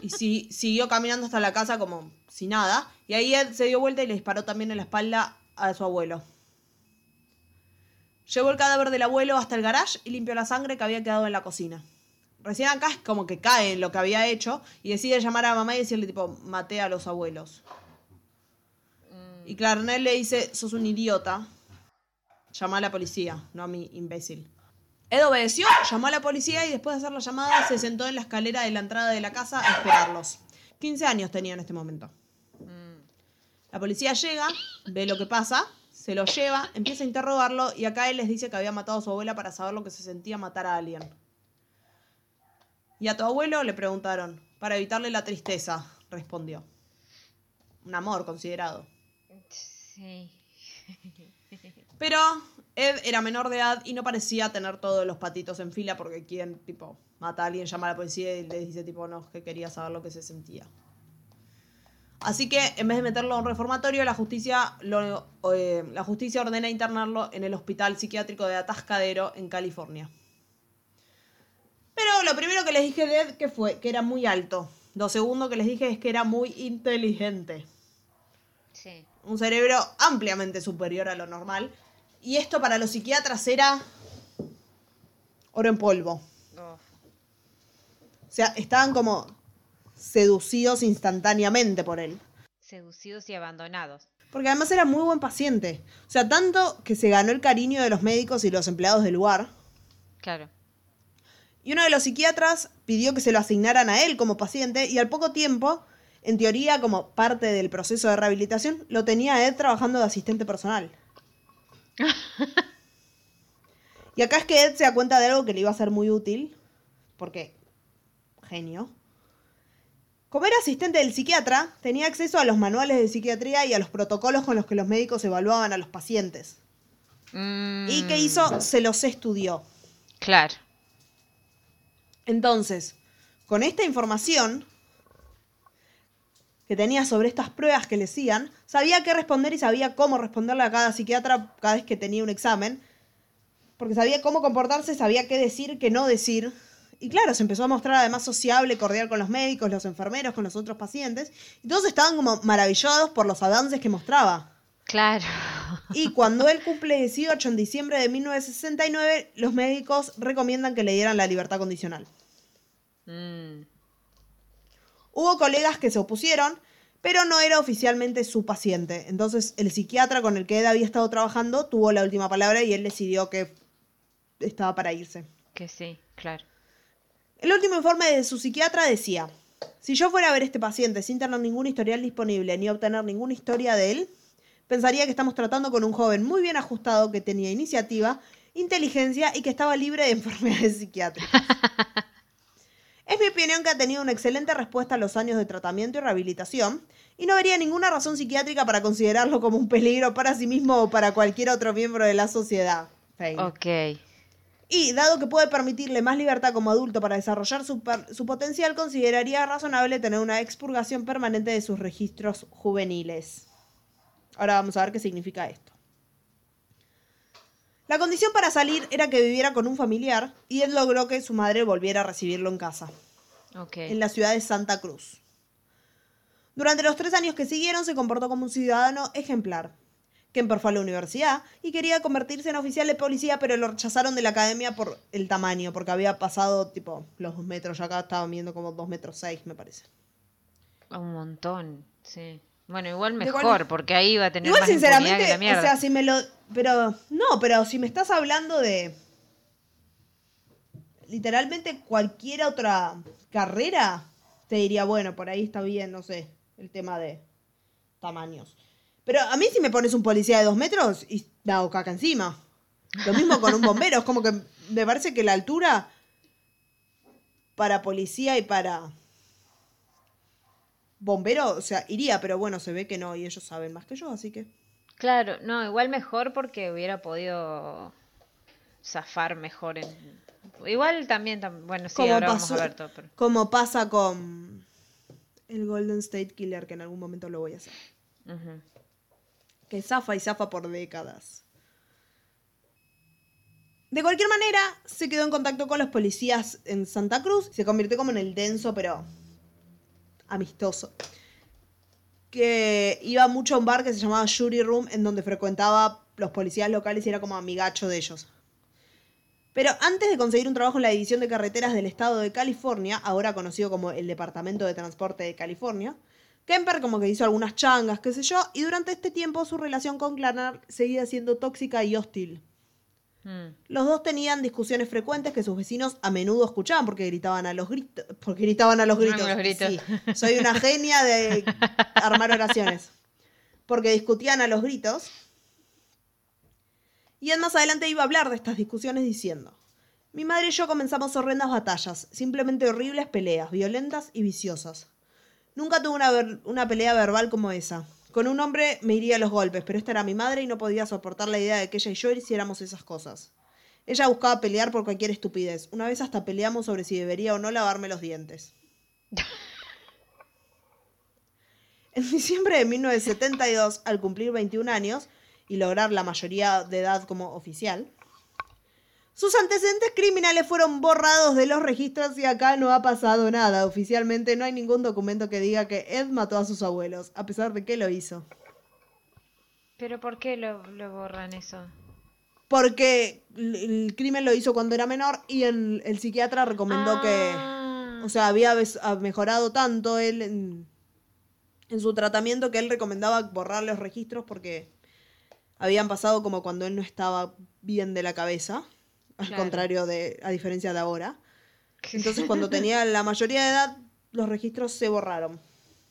Y si, siguió caminando hasta la casa como si nada. Y ahí Ed se dio vuelta y le disparó también en la espalda a su abuelo. Llevó el cadáver del abuelo hasta el garage y limpió la sangre que había quedado en la cocina. Recién acá es como que cae en lo que había hecho y decide llamar a mamá y decirle tipo, maté a los abuelos. Y Clarnell le dice, sos un idiota. Llama a la policía, no a mi imbécil. Ed obedeció, llamó a la policía y después de hacer la llamada se sentó en la escalera de la entrada de la casa a esperarlos. 15 años tenía en este momento. La policía llega, ve lo que pasa, se lo lleva, empieza a interrogarlo y acá él les dice que había matado a su abuela para saber lo que se sentía matar a alguien. ¿Y a tu abuelo? Le preguntaron. Para evitarle la tristeza, respondió. Un amor considerado. Sí. Pero Ed era menor de edad y no parecía tener todos los patitos en fila porque quien, tipo, mata a alguien, llama a la policía y le dice, tipo, no, que quería saber lo que se sentía. Así que, en vez de meterlo en un reformatorio, la justicia, lo, eh, la justicia ordena internarlo en el hospital psiquiátrico de Atascadero, en California. Pero lo primero que les dije de Ed, que fue? Que era muy alto. Lo segundo que les dije es que era muy inteligente Sí. un cerebro ampliamente superior a lo normal. Y esto para los psiquiatras era oro en polvo. O sea, estaban como seducidos instantáneamente por él. Seducidos y abandonados. Porque además era muy buen paciente. O sea, tanto que se ganó el cariño de los médicos y los empleados del lugar. Claro. Y uno de los psiquiatras pidió que se lo asignaran a él como paciente y al poco tiempo, en teoría como parte del proceso de rehabilitación, lo tenía a Ed trabajando de asistente personal. y acá es que Ed se da cuenta de algo que le iba a ser muy útil, porque genio. Como era asistente del psiquiatra, tenía acceso a los manuales de psiquiatría y a los protocolos con los que los médicos evaluaban a los pacientes. ¿Y qué hizo? Se los estudió. Claro. Entonces, con esta información que tenía sobre estas pruebas que le hacían, sabía qué responder y sabía cómo responderle a cada psiquiatra cada vez que tenía un examen. porque sabía cómo comportarse, sabía qué decir, qué no decir. Y claro, se empezó a mostrar además sociable, cordial con los médicos, los enfermeros, con los otros pacientes. Y todos estaban como maravillados por los avances que mostraba. Claro. Y cuando él cumple 18 en diciembre de 1969, los médicos recomiendan que le dieran la libertad condicional. Mm, Hubo colegas que se opusieron, pero no era oficialmente su paciente. Entonces el psiquiatra con el que Ed había estado trabajando tuvo la última palabra y él decidió que estaba para irse. que sí, claro. El último informe de su psiquiatra decía, si yo fuera a ver a este paciente sin tener ningún historial disponible ni obtener ninguna historia de él, pensaría que estamos tratando con un joven muy bien ajustado que tenía iniciativa, inteligencia y que estaba libre de enfermedades psiquiátricas. Es mi opinión que ha tenido una excelente respuesta a los años de tratamiento y rehabilitación y no vería ninguna razón psiquiátrica para considerarlo como un peligro para sí mismo o para cualquier otro miembro de la sociedad. Ok. Y dado que puede permitirle más libertad como adulto para desarrollar su, su potencial, consideraría razonable tener una expurgación permanente de sus registros juveniles. Ahora vamos a ver qué significa esto. La condición para salir era que viviera con un familiar y él logró que su madre volviera a recibirlo en casa, Ok. en la ciudad de Santa Cruz. Durante los tres años que siguieron se comportó como un ciudadano ejemplar. Kemper fue a la universidad y quería convertirse en oficial de policía, pero lo rechazaron de la academia por el tamaño, porque había pasado tipo los dos metros, ya acá estaba midiendo como dos metros seis, me parece. Un montón, sí. Bueno, igual mejor, porque ahí va a tener Igual más impunidad que sinceramente, la o mierda. sea, si me lo... Pero, no, pero si me estás hablando de... Literalmente cualquier otra carrera, te diría, bueno, por ahí está bien, no sé, el tema de tamaños. Pero a mí si me pones un policía de dos metros y la hago caca encima. Lo mismo con un bombero, es como que me parece que la altura para policía y para bombero, o sea, iría, pero bueno, se ve que no y ellos saben más que yo, así que... Claro, no, igual mejor porque hubiera podido zafar mejor en... Igual también, tam- bueno, sí, como ahora vamos a ver todo, pero... como pasa con el Golden State Killer, que en algún momento lo voy a hacer. Que zafa y zafa por décadas. De cualquier manera, se quedó en contacto con los policías en Santa Cruz. Se convirtió como en el denso, pero amistoso. Que iba mucho a un bar que se llamaba Jury Room, en donde frecuentaba los policías locales y era como amigacho de ellos. Pero antes de conseguir un trabajo en la División de Carreteras del Estado de California, ahora conocido como el Departamento de Transporte de California, Kemper como que hizo algunas changas, qué sé yo, y durante este tiempo su relación con Clarnar seguía siendo tóxica y hostil. Mm. Los dos tenían discusiones frecuentes que sus vecinos a menudo escuchaban porque gritaban a los gritos. Porque gritaban a los gritos. los gritos. Sí, soy una genia de armar oraciones. Porque discutían a los gritos. Y él más adelante iba a hablar de estas discusiones diciendo: Mi madre y yo comenzamos horrendas batallas, simplemente horribles peleas, violentas y viciosas. Nunca tuve una, una pelea verbal como esa. Con un hombre me iría a los golpes, pero esta era mi madre y no podía soportar la idea de que ella y yo hiciéramos esas cosas. Ella buscaba pelear por cualquier estupidez. Una vez hasta peleamos sobre si debería o no lavarme los dientes. En diciembre de 1972, al cumplir 21 años y lograr la mayoría de edad como oficial, sus antecedentes criminales fueron borrados de los registros y acá no ha pasado nada. Oficialmente no hay ningún documento que diga que Ed mató a sus abuelos, a pesar de que lo hizo. Pero ¿por qué lo, lo borran eso? Porque el el crimen lo hizo cuando era menor y el, el psiquiatra recomendó que... Ah, O sea, había mejorado tanto él en, en su tratamiento que él recomendaba borrar los registros porque habían pasado como cuando él no estaba bien de la cabeza. Al Claro. contrario de, a diferencia de ahora. Entonces cuando tenía la mayoría de edad, los registros se borraron.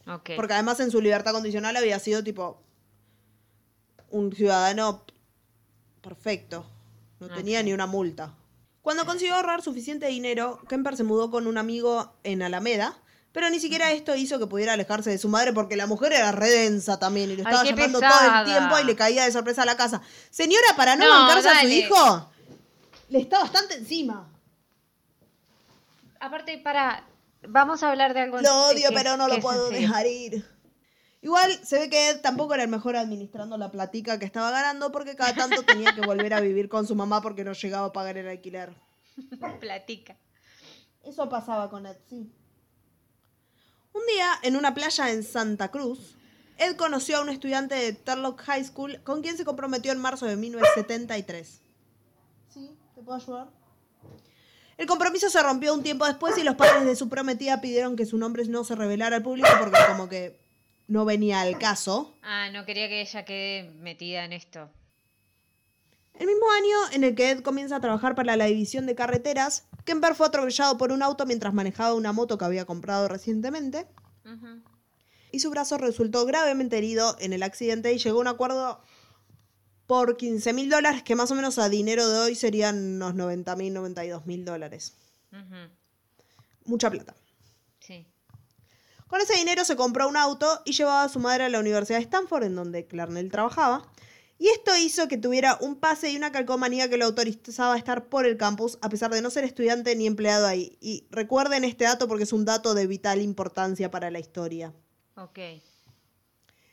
ok. Porque además en su libertad condicional había sido tipo un ciudadano perfecto. No tenía ni una multa. Cuando consiguió ahorrar suficiente dinero, Kemper se mudó con un amigo en Alameda, pero ni siquiera esto hizo que pudiera alejarse de su madre porque la mujer era redensa también y le Ay, estaba llamando pesada. todo el tiempo y le caía de sorpresa a la casa. Señora, para no, No, bancarse a su hijo, le está bastante encima. Aparte, para... Vamos a hablar de algo... Lo odio, que- pero no lo puedo dejar ir. Igual se ve que Ed tampoco era el mejor administrando la platica que estaba ganando porque cada tanto tenía que volver a vivir con su mamá porque no llegaba a pagar el alquiler. Platica. Eso pasaba con Ed, sí. Un día, en una playa en Santa Cruz, Ed conoció a un estudiante de Turlock High School con quien se comprometió en marzo de 1973. ¿Sí? ¿Te puedo ayudar? El compromiso se rompió un tiempo después y los padres de su prometida pidieron que su nombre no se revelara al público porque como que no venía al caso. Ah, no quería que ella quede metida en esto. El mismo año en el que Ed comienza a trabajar para la división de carreteras, Kemper fue atropellado por un auto mientras manejaba una moto que había comprado recientemente y su brazo resultó gravemente herido en el accidente y llegó a un acuerdo por 15 mil dólares, que más o menos a dinero de hoy serían unos 90 mil, 92 mil dólares. Mucha plata. Sí. Con ese dinero se compró un auto y llevaba a su madre a la Universidad de Stanford, en donde Clarnell trabajaba. Y esto hizo que tuviera un pase y una calcomanía que lo autorizaba a estar por el campus, a pesar de no ser estudiante ni empleado ahí. Y recuerden este dato porque es un dato de vital importancia para la historia. Ok.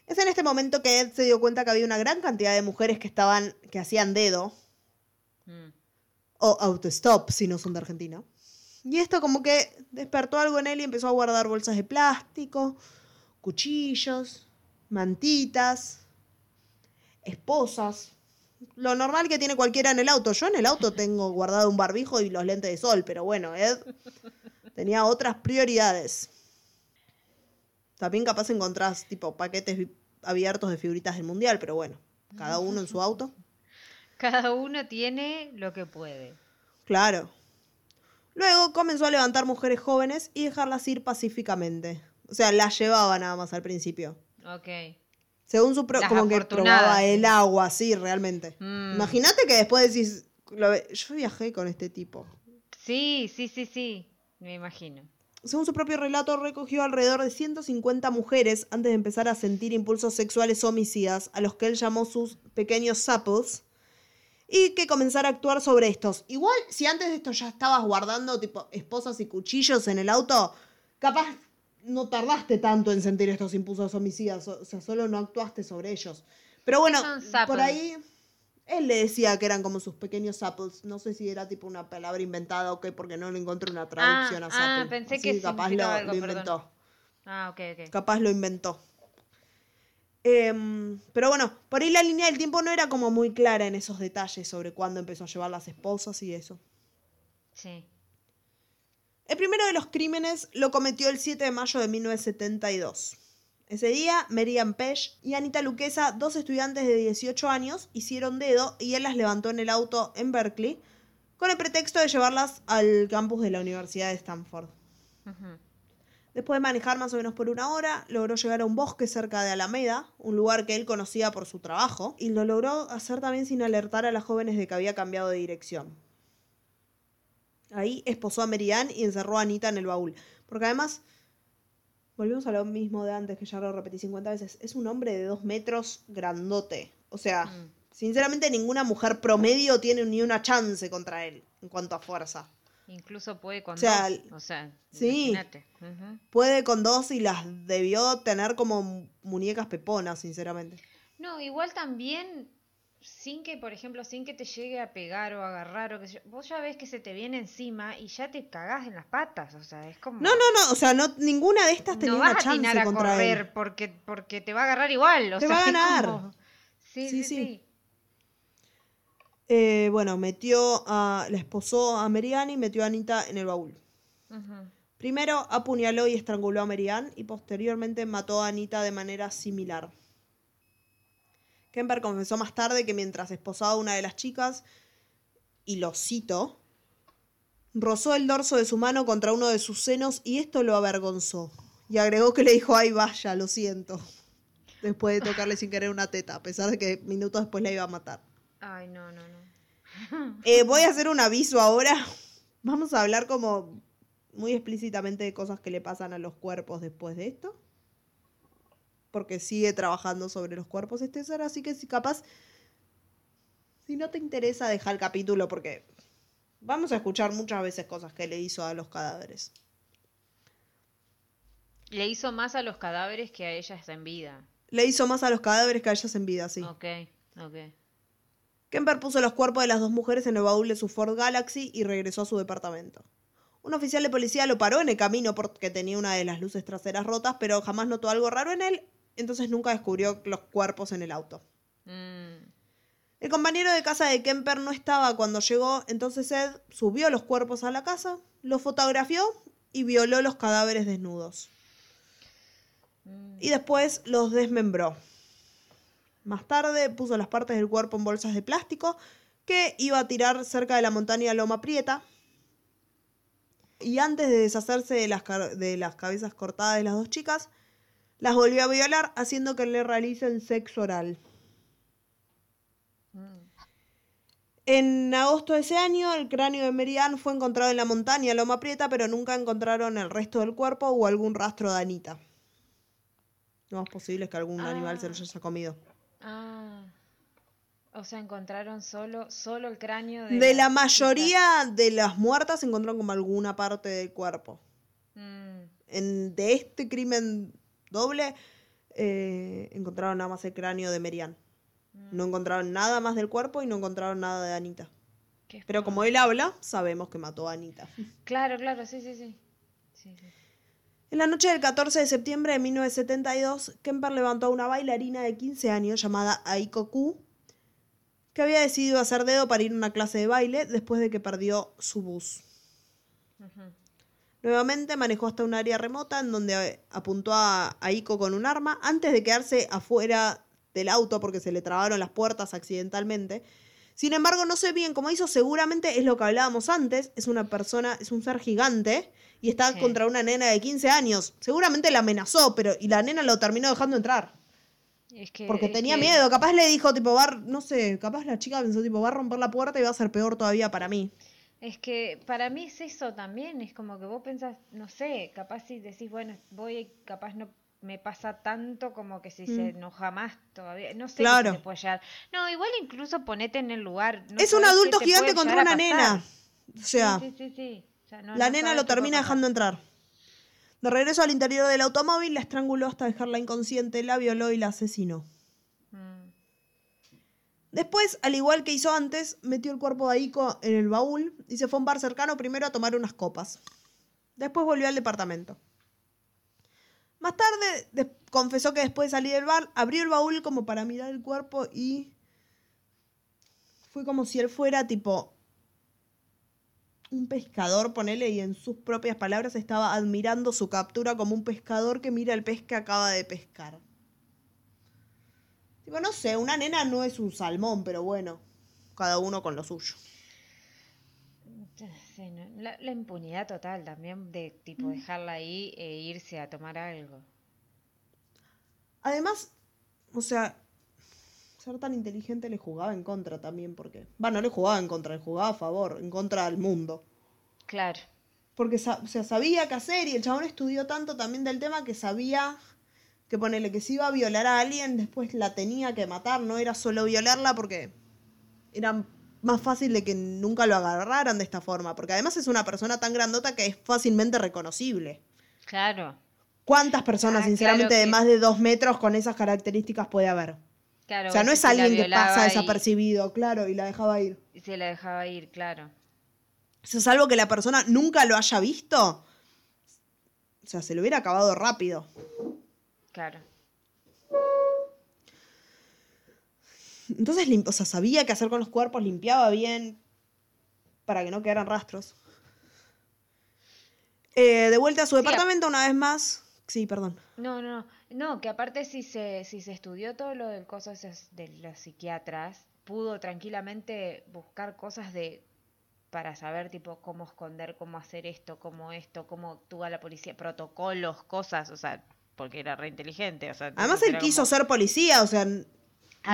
Es en este momento que Ed se dio cuenta que había una gran cantidad de mujeres que estaban, que hacían dedo, Mm. o autostop si no son de Argentina. Y esto como que despertó algo en él y empezó a guardar bolsas de plástico, cuchillos, mantitas, esposas. Lo normal que tiene cualquiera en el auto. Yo en el auto tengo guardado un barbijo y los lentes de sol, pero bueno, Ed tenía otras prioridades. También capaz encontrás tipo paquetes abiertos de figuritas del mundial, pero bueno, cada uno en su auto. Cada uno tiene lo que puede. Claro. Luego comenzó a levantar mujeres jóvenes y dejarlas ir pacíficamente. O sea, las llevaba nada más al principio. Ok. Según su pro- Las como que probaba el agua, sí, realmente. Mm. Imagínate que después decís, lo yo viajé con este tipo. Sí, sí, sí, sí. Me imagino. Según su propio relato, recogió alrededor de 150 mujeres antes de empezar a sentir impulsos sexuales homicidas, a los que él llamó sus pequeños samples, y que comenzara a actuar sobre estos. Igual, si antes de esto ya estabas guardando tipo esposas y cuchillos en el auto, capaz no tardaste tanto en sentir estos impulsos homicidas, o sea, solo no actuaste sobre ellos. Pero bueno, por ahí él le decía que eran como sus pequeños samples. No sé si era tipo una palabra inventada o qué, porque no le encontré una traducción a ah, sample. pensé Así que capaz lo, significaba algo, lo perdón. inventó. Ah, ok, ok. Capaz lo inventó. Em, pero bueno, por ahí la línea del tiempo no era como muy clara en esos detalles sobre cuándo empezó a llevar las esposas y eso. Sí. El primero de los crímenes lo cometió el 7 de mayo de 1972. Ese día, Merian Pesh y Anita Luquesa, dos estudiantes de 18 años, hicieron dedo y él las levantó en el auto en Berkeley con el pretexto de llevarlas al campus de la Universidad de Stanford. Después de manejar más o menos por una hora, logró llegar a un bosque cerca de Alameda, un lugar que él conocía por su trabajo, y lo logró hacer también sin alertar a las jóvenes de que había cambiado de dirección. Ahí esposó a Merian y encerró a Anita en el baúl. Porque además, volvemos a lo mismo de antes, que ya lo repetí 50 veces, es un hombre de dos metros grandote. O sea, Mm. sinceramente ninguna mujer promedio tiene ni una chance contra él en cuanto a fuerza. Incluso puede con O sea, dos. O sea, sí. Puede con dos y las debió tener como muñecas peponas, sinceramente. No, igual también, sin que, por ejemplo, sin que te llegue a pegar o agarrar o que yo, vos ya ves que se te viene encima y ya te cagás en las patas, o sea, es como... No, no, no, o sea, no, ninguna de estas tenía no una vas a chance atinar a contra correr él. porque, porque te va a agarrar igual, o Te sea, va a ganar. como- Sí, Sí, sí, sí. sí. Eh, bueno, metió a. La esposó a Merian y metió a Anita en el baúl. Ujú. Primero apuñaló y estranguló a Merian y posteriormente mató a Anita de manera similar. Kemper confesó más tarde que mientras esposaba a una de las chicas, y lo cito, rozó el dorso de su mano contra uno de sus senos y esto lo avergonzó. Y agregó que le dijo, ay vaya, lo siento. Después de tocarle sin querer una teta, a pesar de que minutos después la iba a matar. Ay, no, no, no. Eh, voy a hacer un aviso ahora. Vamos a hablar como muy explícitamente de cosas que le pasan a los cuerpos después de esto. Porque sigue trabajando sobre los cuerpos ser, así que si capaz, si no te interesa, deja el capítulo porque vamos a escuchar muchas veces cosas que le hizo a los cadáveres. Le hizo más a los cadáveres que a ellas en vida. Le hizo más a los cadáveres que a ellas en vida, sí. Ok, ok. Kemper puso los cuerpos de las dos mujeres en el baúl de su Ford Galaxy y regresó a su departamento. Un oficial de policía lo paró en el camino porque tenía una de las luces traseras rotas, pero jamás notó algo raro en él, entonces nunca descubrió los cuerpos en el auto. Mm, El compañero de casa de Kemper no estaba cuando llegó, entonces Ed subió los cuerpos a la casa, los fotografió y violó los cadáveres desnudos. Y después los desmembró. Más tarde puso las partes del cuerpo en bolsas de plástico que iba a tirar cerca de la montaña Loma Prieta. Y antes de deshacerse de las, de las cabezas cortadas de las dos chicas, las volvió a violar haciendo que le realicen sexo oral. En agosto de ese año, el cráneo de Merian fue encontrado en la montaña Loma Prieta, pero nunca encontraron el resto del cuerpo o algún rastro de Anita. No es posible que algún animal se lo haya comido. Ah. O sea, encontraron solo, solo el cráneo de. De la mayoría de las muertas encontraron como alguna parte del cuerpo. Mm, En, de este crimen doble, eh, encontraron nada más el cráneo de Merian. No encontraron nada más del cuerpo y no encontraron nada de Anita. Pero como él habla, sabemos que mató a Anita. Claro, claro, sí, sí, sí. Sí, sí. En la noche del 14 de septiembre de 1972, Kemper levantó a una bailarina de 15 años llamada Aiko Ku, que había decidido hacer dedo para ir a una clase de baile después de que perdió su bus. Nuevamente manejó hasta un área remota en donde eh, apuntó a Aiko con un arma antes de quedarse afuera del auto porque se le trabaron las puertas accidentalmente. Sin embargo, no sé bien cómo hizo, seguramente es lo que hablábamos antes, es una persona, es un ser gigante y está Sí. contra una nena de 15 años. Seguramente la amenazó, pero y la nena lo terminó dejando entrar. Es que, Porque es tenía que- miedo, capaz le dijo, tipo, va, a- no sé, capaz la chica pensó, tipo, va a romper la puerta y va a ser peor todavía para mí. Es que para mí es eso también, es como que vos pensás, no sé, capaz si decís, bueno, voy, capaz no me pasa tanto como que si se enoja más todavía, no sé Mm. Claro. te puede llegar. No, igual incluso ponete en el lugar. no es un adulto te gigante contra una nena. O sea, Sí, sí, sí, sí. O sea, no- la no nena lo termina dejando entrar. De regreso al interior del automóvil, la estranguló hasta dejarla inconsciente, la violó y la asesinó. Después, al igual que hizo antes, metió el cuerpo de Aiko en el baúl y se fue a un bar cercano primero a tomar unas copas. Después volvió al departamento. Más tarde de- confesó que después de salir del bar, abrió el baúl como para mirar el cuerpo y fue como si él fuera tipo un pescador, ponele, y en sus propias palabras estaba admirando su captura como un pescador que mira el pez que acaba de pescar. Tipo, no sé, una nena no es un salmón, pero bueno, cada uno con lo suyo. La, la impunidad total también de tipo Mm. dejarla ahí e irse a tomar algo. Además, o sea, ser tan inteligente le jugaba en contra también, porque. Va, no le jugaba en contra, le jugaba a favor, en contra del mundo. Claro. Porque o sea, sabía qué hacer y el chabón estudió tanto también del tema que sabía que ponele que si iba a violar a alguien, después la tenía que matar, no era solo violarla porque era más fácil de que nunca lo agarraran de esta forma, porque además es una persona tan grandota que es fácilmente reconocible. Claro. ¿Cuántas personas, Ah, sinceramente, claro de más de dos metros con esas características puede haber? Claro, o sea, no es alguien que pasa y- desapercibido, claro, y la dejaba ir. Y se la dejaba ir, claro. O sea, salvo que la persona nunca lo haya visto, o sea, se lo hubiera acabado rápido. Claro. Entonces, o sea, sabía qué hacer con los cuerpos, limpiaba bien para que no quedaran rastros. Eh, de vuelta a su Sí, departamento una vez más. Sí, perdón. No, no, no, que aparte si se, si se estudió todo lo del coso de los psiquiatras, pudo tranquilamente buscar cosas de para saber tipo cómo esconder, cómo hacer esto, cómo esto, cómo actúa la policía, protocolos, cosas, o sea, porque era re inteligente, o sea, Además, él quiso como- ser policía, o sea, no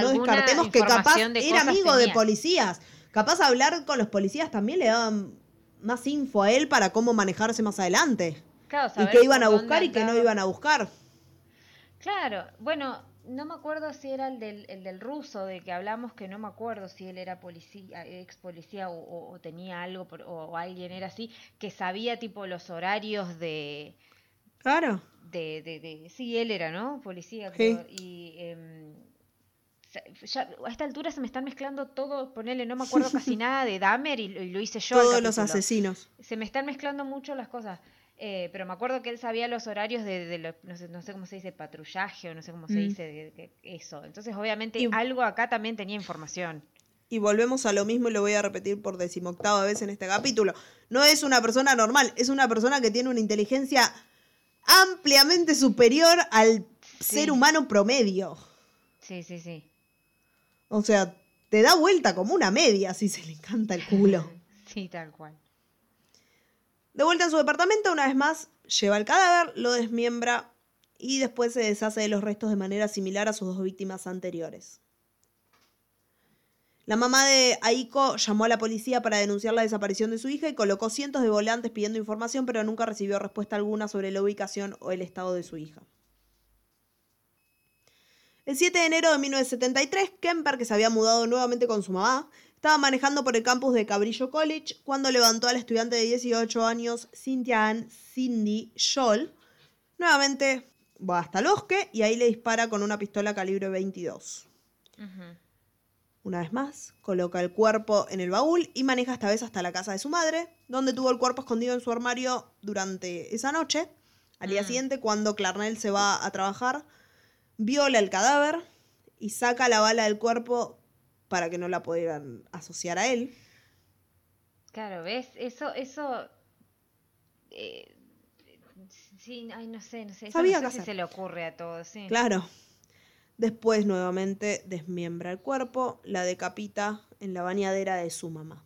descartemos que capaz de era amigo de policías. Capaz hablar con los policías también le daban más info a él para cómo manejarse más adelante. Claro, Y qué iban a buscar y qué no iban a buscar. Claro, bueno, no me acuerdo si era el del, el del ruso, de que hablamos que no me acuerdo si él era policía, ex policía o, o- o tenía algo, por- o, o alguien era así, que sabía tipo los horarios de... Claro. de, de, de- sí, él era, ¿no? Policía, Sí. y em, ya a esta altura se me están mezclando todo, ponele, no me acuerdo casi nada de Dahmer y, lo- y lo hice yo. Todos los asesinos. Se me están mezclando mucho las cosas. eh, pero me acuerdo que él sabía los horarios de, de lo- no, sé, no sé cómo se dice, patrullaje o no sé cómo se Mm. dice de- de eso. Entonces, obviamente, Y- algo acá también tenía información. Y volvemos a lo mismo y lo voy a repetir por decimoctava vez en este capítulo. No es una persona normal, es una persona que tiene una inteligencia ampliamente superior al Sí. ser humano promedio. Sí, sí, sí. O sea, te da vuelta como una media si se le encanta el culo. Sí, tal cual. De vuelta en su departamento, una vez más, lleva el cadáver, lo desmiembra y después se deshace de los restos de manera similar a sus dos víctimas anteriores. La mamá de Aiko llamó a la policía para denunciar la desaparición de su hija y colocó cientos de volantes pidiendo información, pero nunca recibió respuesta alguna sobre la ubicación o el estado de su hija. El 7 de enero de 1973, Kemper, que se había mudado nuevamente con su mamá, estaba manejando por el campus de Cabrillo College cuando levantó a la estudiante de 18 años, Cynthia Ann Cindy Scholl. Nuevamente va hasta el bosque y ahí le dispara con una pistola calibre 22. Ujú. Una vez más, coloca el cuerpo en el baúl y maneja esta vez hasta la casa de su madre, donde tuvo el cuerpo escondido en su armario durante esa noche. Al día Mm. siguiente, cuando Clarnell se va a trabajar, viola el cadáver y saca la bala del cuerpo para que no la pudieran asociar a él. Claro, ¿ves? Eso, eso... eh, sí, ay, no sé, no sé. Eso Sabía no qué sé si hacer. se le ocurre a todos, sí. Claro. Después, nuevamente, desmiembra el cuerpo, la decapita en la bañadera de su mamá.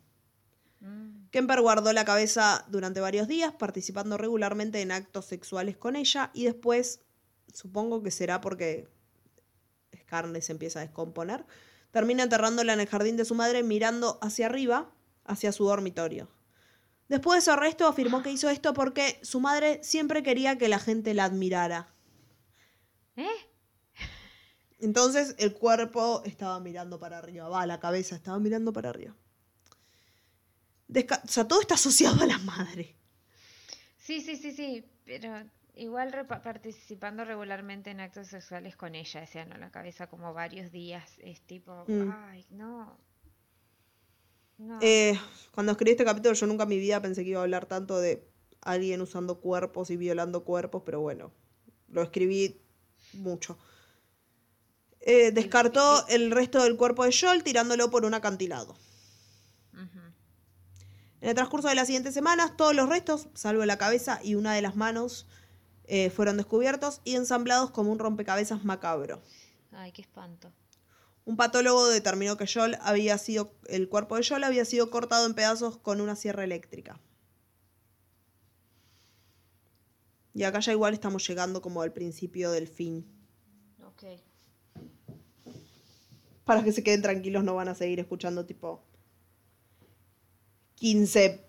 Mm, Kemper guardó la cabeza durante varios días, participando regularmente en actos sexuales con ella y después, supongo que será porque es carne se empieza a descomponer, termina enterrándola en el jardín de su madre mirando hacia arriba, hacia su dormitorio. Después de su arresto afirmó que hizo esto porque su madre siempre quería que la gente la admirara. ¿Eh? Entonces el cuerpo estaba mirando para arriba, va, la cabeza estaba mirando para arriba. Desca- o sea, todo está asociado a la madre. Sí, sí, sí, sí, pero igual participando regularmente en actos sexuales con ella, decía, ¿no? La cabeza como varios días, es tipo, Mm. ay, no. No. Eh, cuando escribí este capítulo yo nunca en mi vida pensé que iba a hablar tanto de alguien usando cuerpos y violando cuerpos, pero bueno, lo escribí mucho. Eh, descartó el resto del cuerpo de Joel tirándolo por un acantilado. En el transcurso de las siguientes semanas, todos los restos, salvo la cabeza y una de las manos, eh, fueron descubiertos y ensamblados como un rompecabezas macabro. Ay, qué espanto. Un patólogo determinó que Joel había sido, el cuerpo de Joel había sido cortado en pedazos con una sierra eléctrica. Y acá ya igual estamos llegando como al principio del fin. Ok. Para que se queden tranquilos, no van a seguir escuchando tipo 15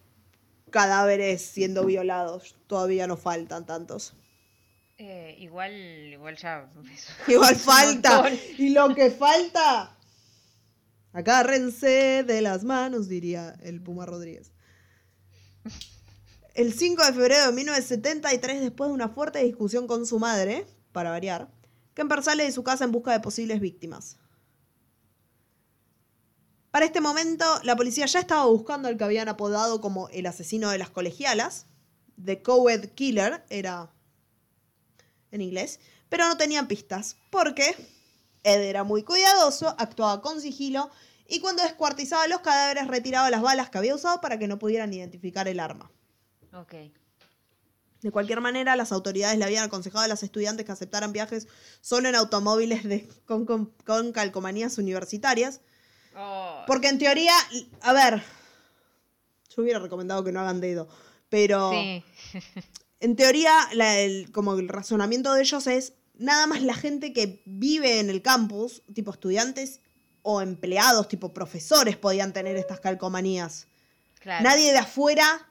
cadáveres siendo violados. Todavía no faltan tantos. Eh, igual, igual ya. Igual falta. Y lo que falta. Agárrense de las manos, diría el Puma Rodríguez. El 5 de febrero de 1973, después de una fuerte discusión con su madre, para variar, Kemper sale de su casa en busca de posibles víctimas. Para este momento, la policía ya estaba buscando al que habían apodado como el asesino de las colegialas. The Cowed Killer era en inglés, pero no tenían pistas, porque Ed era muy cuidadoso, actuaba con sigilo y cuando descuartizaba los cadáveres retiraba las balas que había usado para que no pudieran identificar el arma. Ok. De cualquier manera, las autoridades le habían aconsejado a las estudiantes que aceptaran viajes solo en automóviles de- con, con- con calcomanías universitarias, Oh, porque en teoría, a ver, yo hubiera recomendado que no hagan dedo, pero... sí. En teoría, la- el, como el razonamiento de ellos es nada más la gente que vive en el campus, tipo estudiantes o empleados, tipo profesores, podían tener estas calcomanías. Claro. Nadie de afuera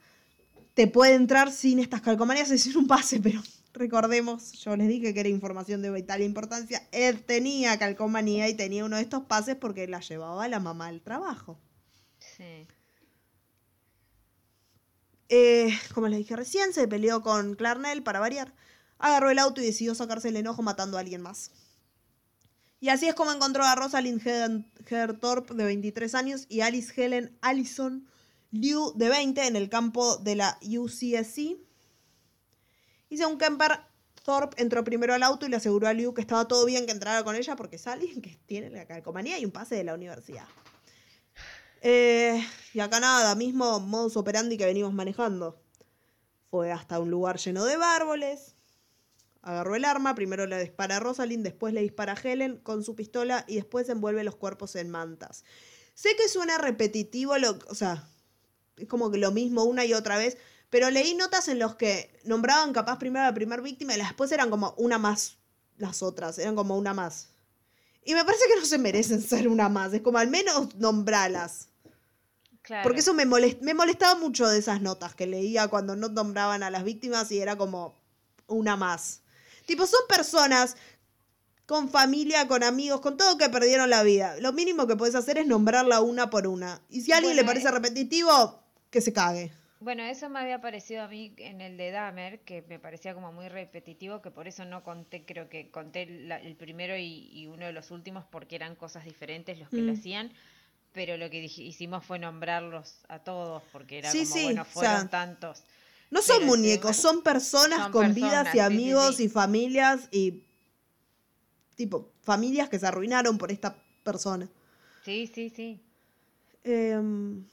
te puede entrar sin estas calcomanías, es decir, un pase, pero recordemos, yo les dije que era información de vital importancia, él tenía calcomanía y tenía uno de estos pases porque la llevaba la mamá al trabajo. Sí. Eh, como les dije recién, se peleó con Clarnell para variar. agarró el auto y decidió sacarse el enojo matando a alguien más. Y así es como encontró a Rosalind Herthorpe, de 23 años, y Alice Helen Allison Liu, de 20, en el campo de la UCSC. Y según Kemper, Thorpe entró primero al auto y le aseguró a Liu que estaba todo bien que entrara con ella porque es alguien que tiene la calcomanía y un pase de la universidad. Eh, y acá nada, mismo modus operandi que venimos manejando. Fue hasta un lugar lleno de árboles. Agarró el arma, primero le dispara a Rosalind, después le dispara a Helen con su pistola y después envuelve los cuerpos en mantas. Sé que suena repetitivo, lo, o sea, es como que lo mismo una y otra vez, pero leí notas en los que nombraban capaz primero a la primera víctima y después eran como una más las otras, eran como una más. Y me parece que no se merecen ser una más, es como al menos nombralas. Claro. Porque eso me, molest- me molestaba mucho de esas notas que leía cuando no nombraban a las víctimas y era como una más. Tipo, son personas con familia, con amigos, con todo que perdieron la vida. Lo mínimo que puedes hacer es nombrarla una por una. Y si a alguien Bueno, le parece eh. repetitivo, que se cague. Bueno, eso me había parecido a mí en el de Dahmer, que me parecía como muy repetitivo, que por eso no conté, creo que conté la- el primero y, y uno de los últimos porque eran cosas diferentes los que lo Mm. hacían, pero lo que hicimos fue nombrarlos a todos porque era Sí, como, sí, bueno, o sea, fueron tantos. No son Pero sí, muñecos, bueno, son personas son con personas, vidas y amigos y familias y tipo familias que se arruinaron por esta persona. Sí, sí, sí. Em,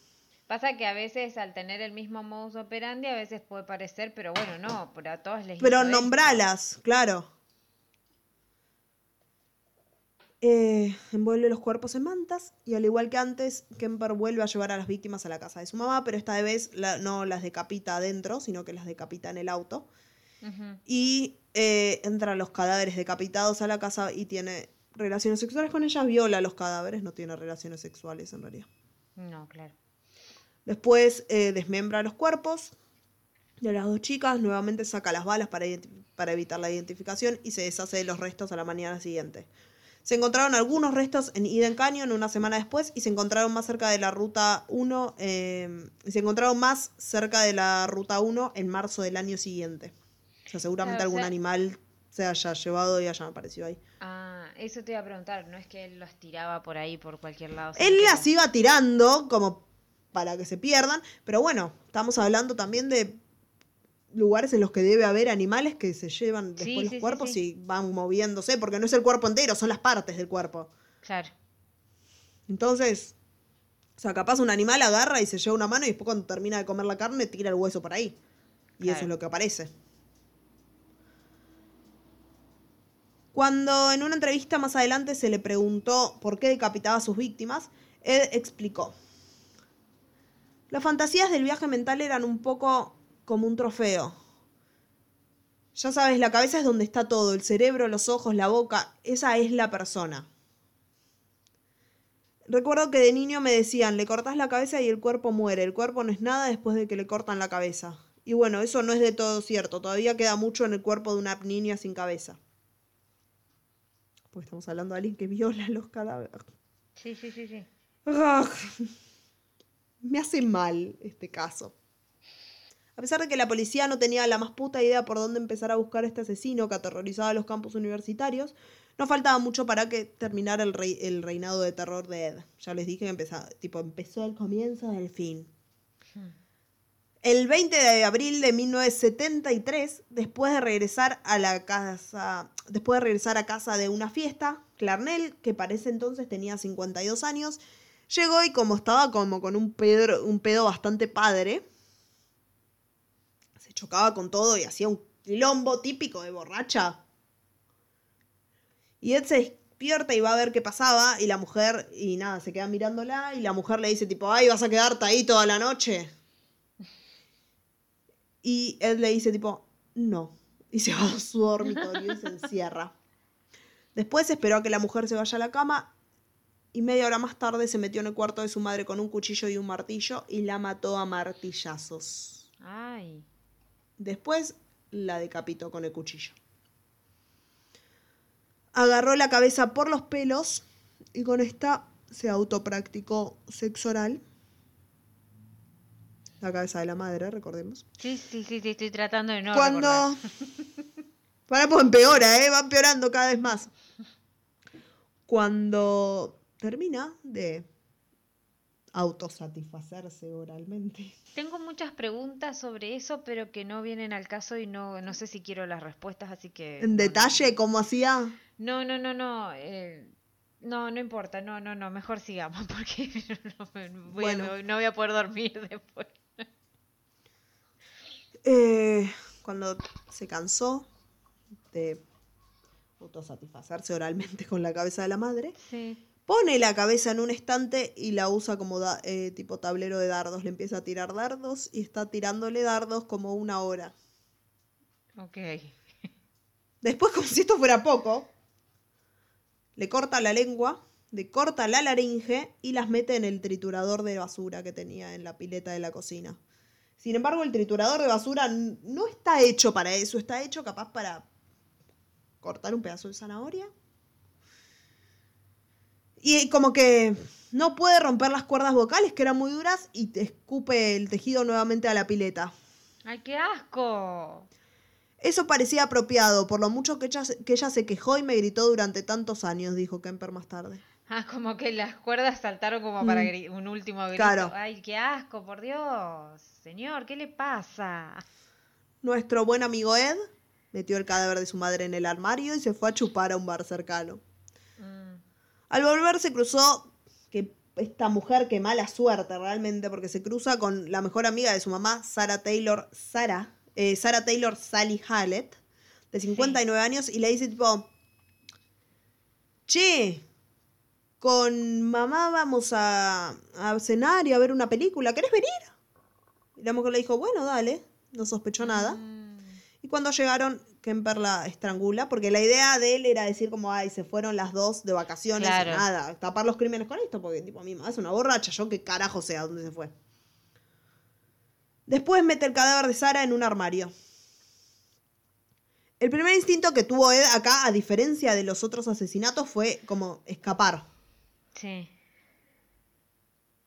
Pasa que a veces al tener el mismo modus operandi a veces puede parecer, pero bueno, no, pero a todos les pero esto. nombralas, claro. Eh, envuelve los cuerpos en mantas y al igual que antes, Kemper vuelve a llevar a las víctimas a la casa de su mamá, pero esta vez la- no las decapita adentro, sino que las decapita en el auto. Y eh, entran los cadáveres decapitados a la casa y tiene relaciones sexuales con ellas, viola los cadáveres, no tiene relaciones sexuales en realidad. No, claro. Después eh, desmembra los cuerpos de las dos chicas, nuevamente saca las balas para, evitar la identificación y se deshace de los restos a la mañana siguiente. Se encontraron algunos restos en Eden Canyon una semana después y se encontraron más cerca de la ruta 1, eh, y se encontraron más cerca de la ruta 1 en marzo del año siguiente. O sea, seguramente Claro, o algún sea- animal se haya llevado y haya aparecido ahí. Ah, eso te iba a preguntar, no es que él los tiraba por ahí, por cualquier lado. Él las iba tirando como para que se pierdan, pero bueno, estamos hablando también de lugares en los que debe haber animales que se llevan después Sí, los sí, cuerpos sí. y van moviéndose, porque no es el cuerpo entero, son las partes del cuerpo. Claro. Entonces, o sea, capaz un animal agarra y se lleva una mano y después cuando termina de comer la carne tira el hueso por ahí. Y eso es lo que aparece. Cuando en una entrevista más adelante se le preguntó por qué decapitaba a sus víctimas, Ed explicó. Las fantasías del viaje mental eran un poco como un trofeo. Ya sabes, la cabeza es donde está todo, el cerebro, los ojos, la boca, esa es la persona. Recuerdo que de niño me decían, le cortás la cabeza y el cuerpo muere, el cuerpo no es nada después de que le cortan la cabeza. Y bueno, eso no es de todo cierto, todavía queda mucho en el cuerpo de una niña sin cabeza. Porque estamos hablando de alguien que viola los cadáveres. Sí, sí, sí, sí. Me hace mal este caso. A pesar de que la policía no tenía la más puta idea por dónde empezar a buscar a este asesino que aterrorizaba los campus universitarios, no faltaba mucho para que terminara el, rei- el reinado de terror de Ed. Ya les dije que empezaba, tipo, empezó el comienzo del fin. El 20 de abril de 1973, después de regresar a la casa, después de regresar a casa de una fiesta, Clarnell, que para ese entonces tenía 52 años, llegó y como estaba como con un pedo, un pedo bastante padre, se chocaba con todo y hacía un quilombo típico de borracha. Y Ed se despierta y va a ver qué pasaba y la mujer, y nada, se queda mirándola y la mujer le dice tipo, ay, vas a quedarte ahí toda la noche. Y Ed le dice tipo, no. Y se va a su dormitorio y se encierra. Después esperó a que la mujer se vaya a la cama y media hora más tarde se metió en el cuarto de su madre con un cuchillo y un martillo y la mató a martillazos. Ay. Después la decapitó con el cuchillo. Agarró la cabeza por los pelos y con esta se autopracticó sexo oral. La cabeza de la madre, recordemos. Sí, sí, sí, sí, estoy tratando de no cuando. Para pues empeora, ¿eh? Va empeorando cada vez más. Cuando termina de autosatisfacerse oralmente. Tengo muchas preguntas sobre eso, pero que no vienen al caso y no, no sé si quiero las respuestas, así que... En no, detalle, cómo hacía. No, no, no, no. eh, no, no importa, no, no, no, mejor sigamos, porque no, voy a- Bueno. no voy a poder dormir después. Eh, cuando se cansó de autosatisfacerse oralmente con la cabeza de la madre, Sí. Pone la cabeza en un estante y la usa como da- eh, tipo tablero de dardos. Le empieza a tirar dardos y está tirándole dardos como una hora. Ok. Después, como si esto fuera poco, le corta la lengua, le corta la laringe y las mete en el triturador de basura que tenía en la pileta de la cocina. Sin embargo, el triturador de basura no está hecho para eso, está hecho capaz para cortar un pedazo de zanahoria. Y como que no puede romper las cuerdas vocales, que eran muy duras, y te escupe el tejido nuevamente a la pileta. ¡Ay, qué asco! Eso parecía apropiado, por lo mucho que ella, se- que ella se quejó y me gritó durante tantos años, dijo Kemper más tarde. Ah, como que las cuerdas saltaron como para Mm. un último grito. Claro. ¡Ay, qué asco, por Dios! Señor, ¿qué le pasa? Nuestro buen amigo Ed metió el cadáver de su madre en el armario y se fue a chupar a un bar cercano. Al volver se cruzó, que esta mujer, qué mala suerte realmente, porque se cruza con la mejor amiga de su mamá, Sarah Taylor, Sarah, eh, Sarah Taylor Sally Hallett, de 59 años, y le dice tipo, che, con mamá vamos a, a cenar y a ver una película, ¿querés venir? Y la mujer le dijo, bueno, dale, no sospechó nada. mm. Y cuando llegaron, Kemper la estrangula, porque la idea de él era decir como, ay, se fueron las dos de vacaciones, Claro. y nada, tapar los crímenes con esto, porque tipo, mi mamá es una borracha, yo qué carajo sé a dónde se fue. Después mete el cadáver de Sara en un armario. El primer instinto que tuvo Ed acá, a diferencia de los otros asesinatos, fue como escapar. Sí.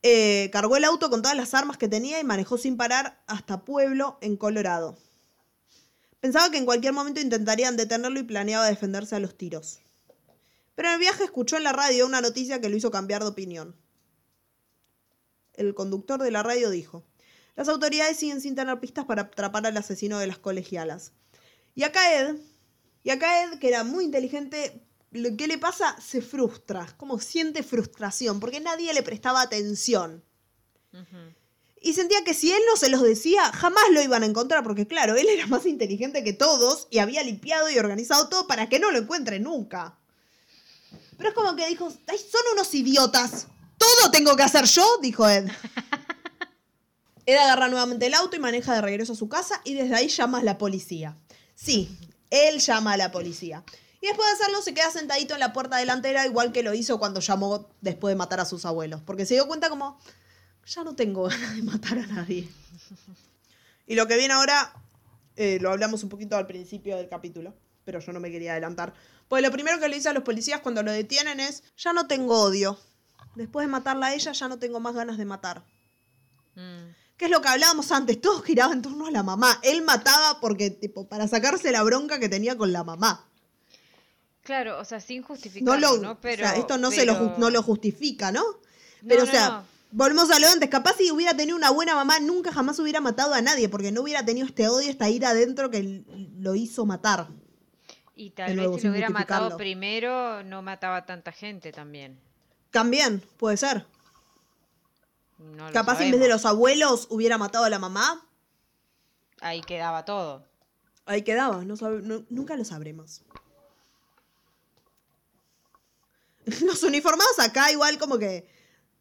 Eh, cargó el auto con todas las armas que tenía y manejó sin parar hasta Pueblo, en Colorado. Pensaba que en cualquier momento intentarían detenerlo y planeaba defenderse a los tiros. Pero en el viaje escuchó en la radio una noticia que lo hizo cambiar de opinión. El conductor de la radio dijo, las autoridades siguen sin tener pistas para atrapar al asesino de las colegialas. Y acá Ed, y acá Ed, que era muy inteligente, lo que le pasa, se frustra, como siente frustración, porque nadie le prestaba atención. Y sentía que si él no se los decía, jamás lo iban a encontrar, porque claro, él era más inteligente que todos y había limpiado y organizado todo para que no lo encuentren nunca. Pero es como que dijo, "Ay, son unos idiotas. Todo tengo que hacer yo, dijo Ed. Ed agarra nuevamente el auto y maneja de regreso a su casa y desde ahí llama a la policía. Sí, él llama a la policía. Y después de hacerlo se queda sentadito en la puerta delantera igual que lo hizo cuando llamó después de matar a sus abuelos. Porque se dio cuenta como, ya no tengo ganas de matar a nadie. Y lo que viene ahora, eh, lo hablamos un poquito al principio del capítulo, pero yo no me quería adelantar. Pues lo primero que le dice a los policías cuando lo detienen es, ya no tengo odio. Después de matarla a ella, ya no tengo más ganas de matar. Mm. Que es lo que hablábamos antes, todo giraba en torno a la mamá. Él mataba porque, tipo, para sacarse la bronca que tenía con la mamá. Claro, o sea, sin justificar, No ¿no? lo, Pero, o sea, esto no, se lo, no lo justifica, ¿no? Pero, No, o sea. Volvemos a lo antes. Capaz si hubiera tenido una buena mamá, nunca jamás hubiera matado a nadie, porque no hubiera tenido este odio, esta ira adentro que lo hizo matar. Y tal vez si lo hubiera matado primero, no mataba a tanta gente también. También, puede ser. No Capaz en vez de los abuelos hubiera matado a la mamá. Ahí quedaba todo. Ahí quedaba, no sabe- no- nunca lo sabremos. Los uniformados acá igual como que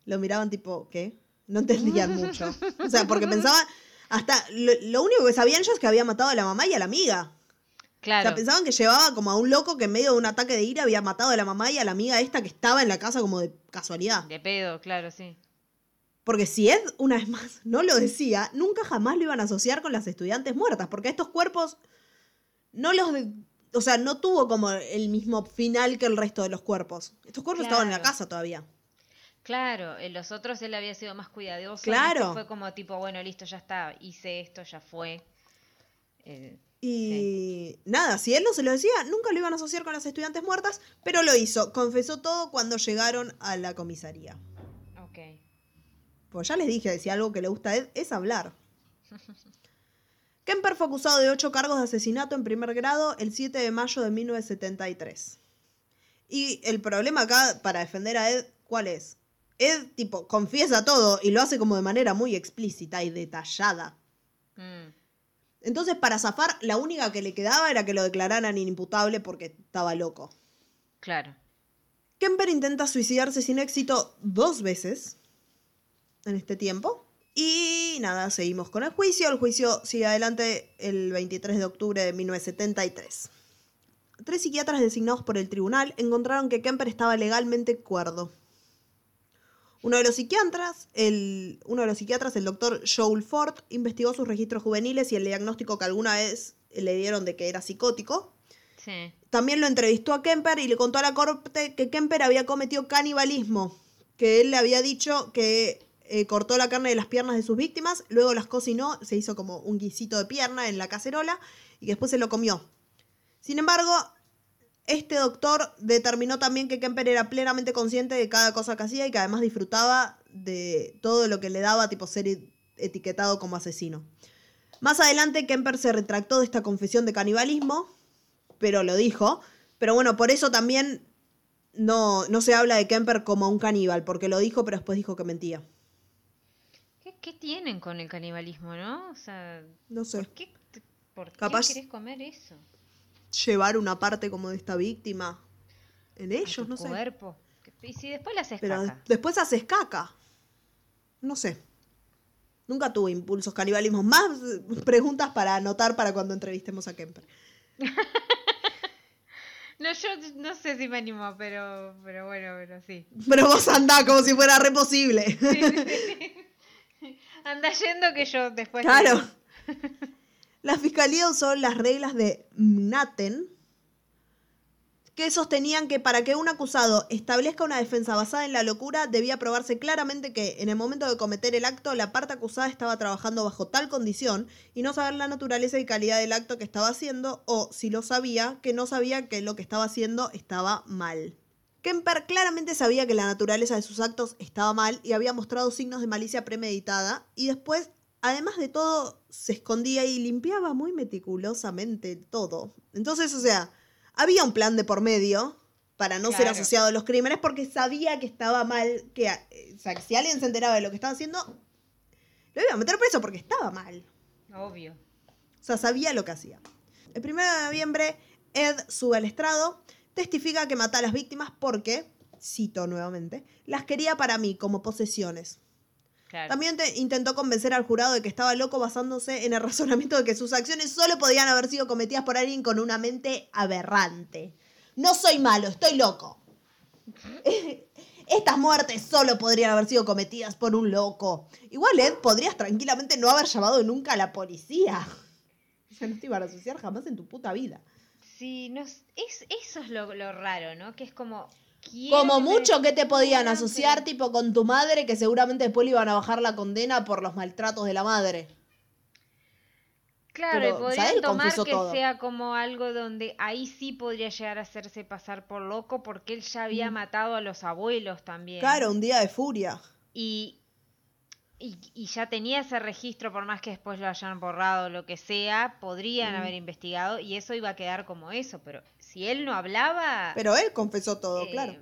lo miraban tipo, ¿qué? No entendían mucho. O sea, porque pensaban, hasta lo, lo único que sabían ellos es que había matado a la mamá y a la amiga. O Claro. sea, pensaban que llevaba como a un loco que en medio de un ataque de ira había matado a la mamá y a la amiga esta que estaba en la casa como de casualidad. De pedo, claro, sí. Porque si Ed, una vez más, no lo decía, nunca jamás lo iban a asociar con las estudiantes muertas, porque estos cuerpos no los... de- o sea, no tuvo como el mismo final que el resto de los cuerpos. Estos cuerpos estaban en la casa todavía. Claro, en los otros él había sido más cuidadoso. Claro. este Fue como tipo, bueno, listo, ya está, hice esto, ya fue. Eh, Y nada, si él no se lo decía, nunca lo iban a asociar con las estudiantes muertas, pero lo hizo. Confesó todo cuando llegaron a la comisaría. ok. Pues ya les dije, si algo que le gusta a Ed es hablar. Kemper fue acusado de ocho cargos de asesinato en primer grado el 7 de mayo de 1973. Y el problema acá, para defender a Ed, ¿cuál es? Ed, tipo, confiesa todo y lo hace como de manera muy explícita y detallada. Mm, Entonces, para zafar, la única que le quedaba era que lo declararan inimputable porque estaba loco. claro. Kemper intenta suicidarse sin éxito dos veces en este tiempo. Y nada, seguimos con el juicio. El juicio sigue adelante el 23 de octubre de 1973. Tres psiquiatras designados por el tribunal encontraron que Kemper estaba legalmente cuerdo. Uno de los psiquiatras, el, uno de los psiquiatras, el doctor Joel Ford, investigó sus registros juveniles y el diagnóstico que alguna vez le dieron de que era psicótico. Sí. También lo entrevistó a Kemper y le contó a la corte que Kemper había cometido canibalismo, que él le había dicho que eh, cortó la carne de las piernas de sus víctimas, luego las cocinó, se hizo como un guisito de pierna en la cacerola y después se lo comió. Sin embargo, este doctor determinó también que Kemper era plenamente consciente de cada cosa que hacía y que además disfrutaba de todo lo que le daba tipo ser e- etiquetado como asesino. Más adelante Kemper se retractó de esta confesión de canibalismo, pero lo dijo. Pero bueno, por eso también no, no se habla de Kemper como un caníbal, porque lo dijo, pero después dijo que mentía. ¿Qué, qué tienen con el canibalismo, no? O sea, No sé, ¿por qué, qué Capaz- querés comer eso? Llevar una parte como de esta víctima en ellos, no sé. cuerpo. Y si después le haces Pero caca. después haces caca. No sé. Nunca tuve impulsos canibalismos. Más preguntas para anotar para cuando entrevistemos a Kemper. No, yo no sé si me animo, pero, pero bueno, pero sí. Pero vos andá como si fuera re posible. Anda yendo que yo después... Claro. La fiscalía usó las reglas de Mnaten, que sostenían que para que un acusado establezca una defensa basada en la locura, debía probarse claramente que en el momento de cometer el acto, la parte acusada estaba trabajando bajo tal condición y no saber la naturaleza y calidad del acto que estaba haciendo, o si lo sabía, que no sabía que lo que estaba haciendo estaba mal. Kemper claramente sabía que la naturaleza de sus actos estaba mal y había mostrado signos de malicia premeditada y después, además de todo, se escondía y limpiaba muy meticulosamente todo. Entonces, o sea, había un plan de por medio para no ser asociado a los crímenes porque sabía que estaba mal, que eh, o sea, si alguien se enteraba de lo que estaba haciendo, lo iba a meter preso porque estaba mal. Obvio. O sea, sabía lo que hacía. El 1 de noviembre, Ed sube al estrado, testifica que mata a las víctimas porque, cito nuevamente, las quería para mí como posesiones. Claro. También te- intentó convencer al jurado de que estaba loco basándose en el razonamiento de que sus acciones solo podían haber sido cometidas por alguien con una mente aberrante. No soy malo, estoy loco. Estas muertes solo podrían haber sido cometidas por un loco. Igual, Ed, podrías tranquilamente no haber llamado nunca a la policía. O sea, no te iban a asociar jamás en tu puta vida. Sí, no, es, eso es lo, lo raro, ¿no? Que es como... Como mucho que te podían asociar, tipo, con tu madre, que seguramente después le iban a bajar la condena por los maltratos de la madre. Claro, Pero, y podrían tomar que todo. sea como algo donde ahí sí podría llegar a hacerse pasar por loco porque él ya había matado a los abuelos también. Mm. Claro, un día de furia. Y, y, y ya tenía ese registro, por más que después lo hayan borrado o lo que sea, podrían Mm. haber investigado y eso iba a quedar como eso. Pero si él no hablaba, Pero él confesó todo, eh, claro.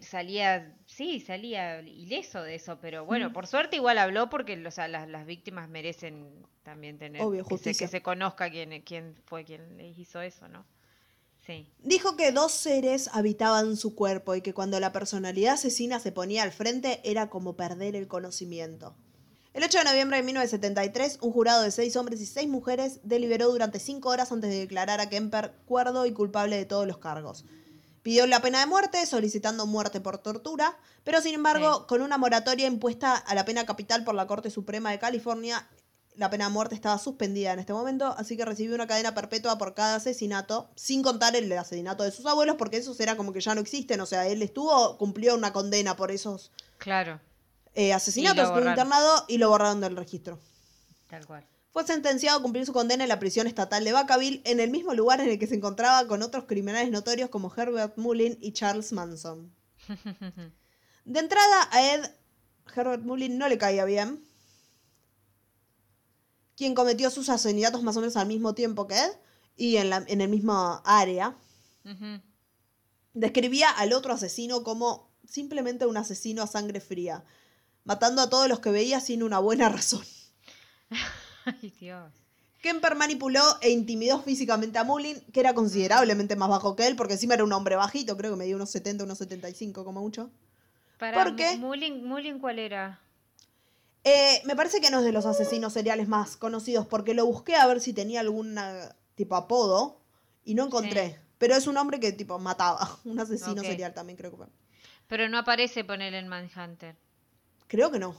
salía, sí, salía ileso de eso. Pero Mm. bueno, por suerte igual habló porque o sea, las, las víctimas merecen también tener Obvio, que, se, justicia. que se conozca quién, quién fue quien les hizo eso, ¿no? Sí. Dijo que dos seres habitaban su cuerpo y que cuando la personalidad asesina se ponía al frente era como perder el conocimiento. El 8 de noviembre de 1973, un jurado de seis hombres y seis mujeres deliberó durante cinco horas antes de declarar a Kemper cuerdo y culpable de todos los cargos. Pidió la pena de muerte, solicitando muerte por tortura, pero sin embargo, Sí. con una moratoria impuesta a la pena capital por la Corte Suprema de California, la pena de muerte estaba suspendida en este momento, así que recibió una cadena perpetua por cada asesinato, sin contar el asesinato de sus abuelos, porque esos era como que ya no existen. O sea, él estuvo, cumplió una condena por esos Claro, eh, asesinatos, borraron. internado y lo borraron del registro. tal cual. fue sentenciado a cumplir su condena en la prisión estatal de Vacaville, en el mismo lugar en el que se encontraba con otros criminales notorios como Herbert Mullin y Charles Manson. De entrada, a Ed Herbert Mullin no le caía bien, quien cometió sus asesinatos más o menos al mismo tiempo que Ed y en, la, en el mismo área. Describía al otro asesino como simplemente un asesino a sangre fría, matando a todos los que veía sin una buena razón. Ay, Dios. Kemper manipuló e intimidó físicamente a Mullin, que era considerablemente más bajo que él, porque encima era un hombre bajito, creo que medía unos 70, unos 75 como mucho. Para, ¿Por qué? Mullin, Mullin, ¿cuál era? Eh, me parece que no es de los asesinos seriales más conocidos, porque lo busqué a ver si tenía algún tipo apodo y no encontré. Sí. Pero es un hombre que tipo mataba, un asesino serial también creo que fue. Pero no aparece poner en Manhunter. Creo que no.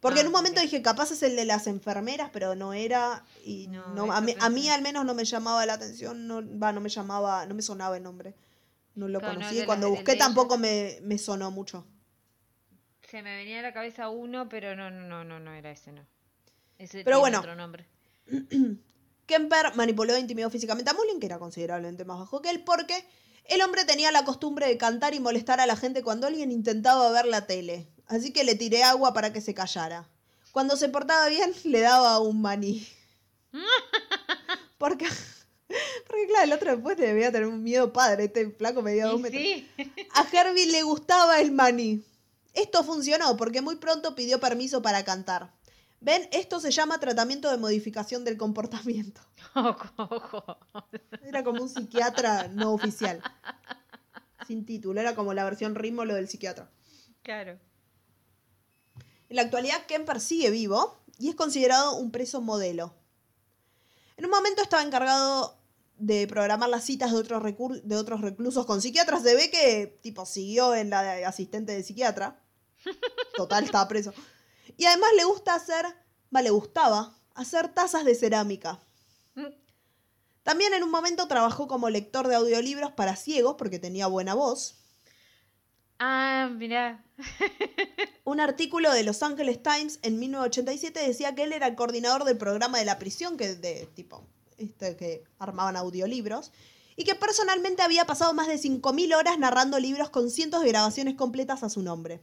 Porque Ah, en un momento dije, capaz es el de las enfermeras, pero no era. Y No, a, mí, a mí pensé. al menos no me llamaba la atención, no, va, no me llamaba, no me sonaba el nombre. No lo Claro, conocí. y cuando busqué tampoco tam- me, me sonó mucho. Se me venía a la cabeza uno, pero no, no, no, no, no era ese, no. Ese Pero bueno. otro nombre. Kemper manipuló e intimidó físicamente a Mullin, que era considerablemente más bajo que él, porque el hombre tenía la costumbre de cantar y molestar a la gente cuando alguien intentaba ver la tele. Así que le tiré agua para que se callara. Cuando se portaba bien, le daba un maní. Porque, porque claro, el otro después debía tener un miedo padre. Este flaco medía dos metros. sí. A Herbie le gustaba el maní. Esto funcionó porque muy pronto pidió permiso para cantar. ¿Ven? Esto se llama tratamiento de modificación del comportamiento. Ojo, ojo. Era como un psiquiatra no oficial. Sin título, era como la versión ritmo lo del psiquiatra. Claro. En la actualidad, Kemper sigue vivo y es considerado un preso modelo. En un momento estaba encargado de programar las citas de otros, reclusos con psiquiatras. Se ve que, tipo, siguió en la de asistente de psiquiatra. Total, estaba preso. Y además le gusta hacer, va, le gustaba hacer tazas de cerámica. También en un momento trabajó como lector de audiolibros para ciegos porque tenía buena voz. Ah, mirá. Un artículo de Los Angeles Times en 1987 decía que él era el coordinador del programa de la prisión, que de tipo, este, que armaban audiolibros, y que personalmente había pasado más de 5.000 horas narrando libros con cientos de grabaciones completas a su nombre.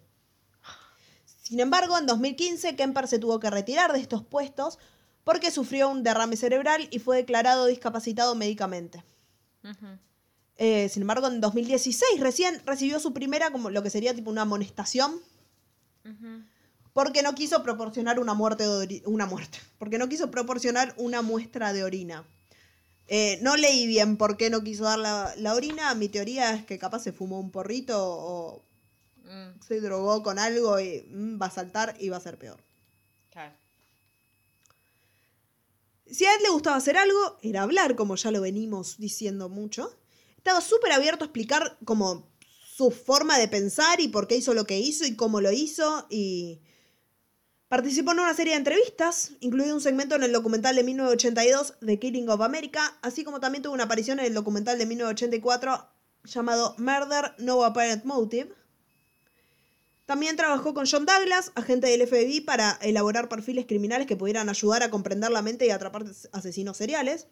Sin embargo, en 2015 Kemper se tuvo que retirar de estos puestos porque sufrió un derrame cerebral y fue declarado discapacitado médicamente. Eh, sin embargo, en 2016 recién recibió su primera, como lo que sería tipo una amonestación, porque no quiso proporcionar una muerte de una muerte, porque no quiso proporcionar una muestra de orina. Eh, no leí bien por qué no quiso dar la, la orina. Mi teoría es que capaz se fumó un porrito o Mm, se drogó con algo y mm, va a saltar y va a ser peor. Si a él le gustaba hacer algo, era hablar, como ya lo venimos diciendo mucho. Estaba súper abierto a explicar como su forma de pensar y por qué hizo lo que hizo y cómo lo hizo. Y participó en una serie de entrevistas, incluido un segmento en el documental de 1982 The Killing of America, así como también tuvo una aparición en el documental de 1984 llamado Murder No Apparent Motive. También trabajó con John Douglas, agente del FBI, para elaborar perfiles criminales que pudieran ayudar a comprender la mente y atrapar asesinos seriales.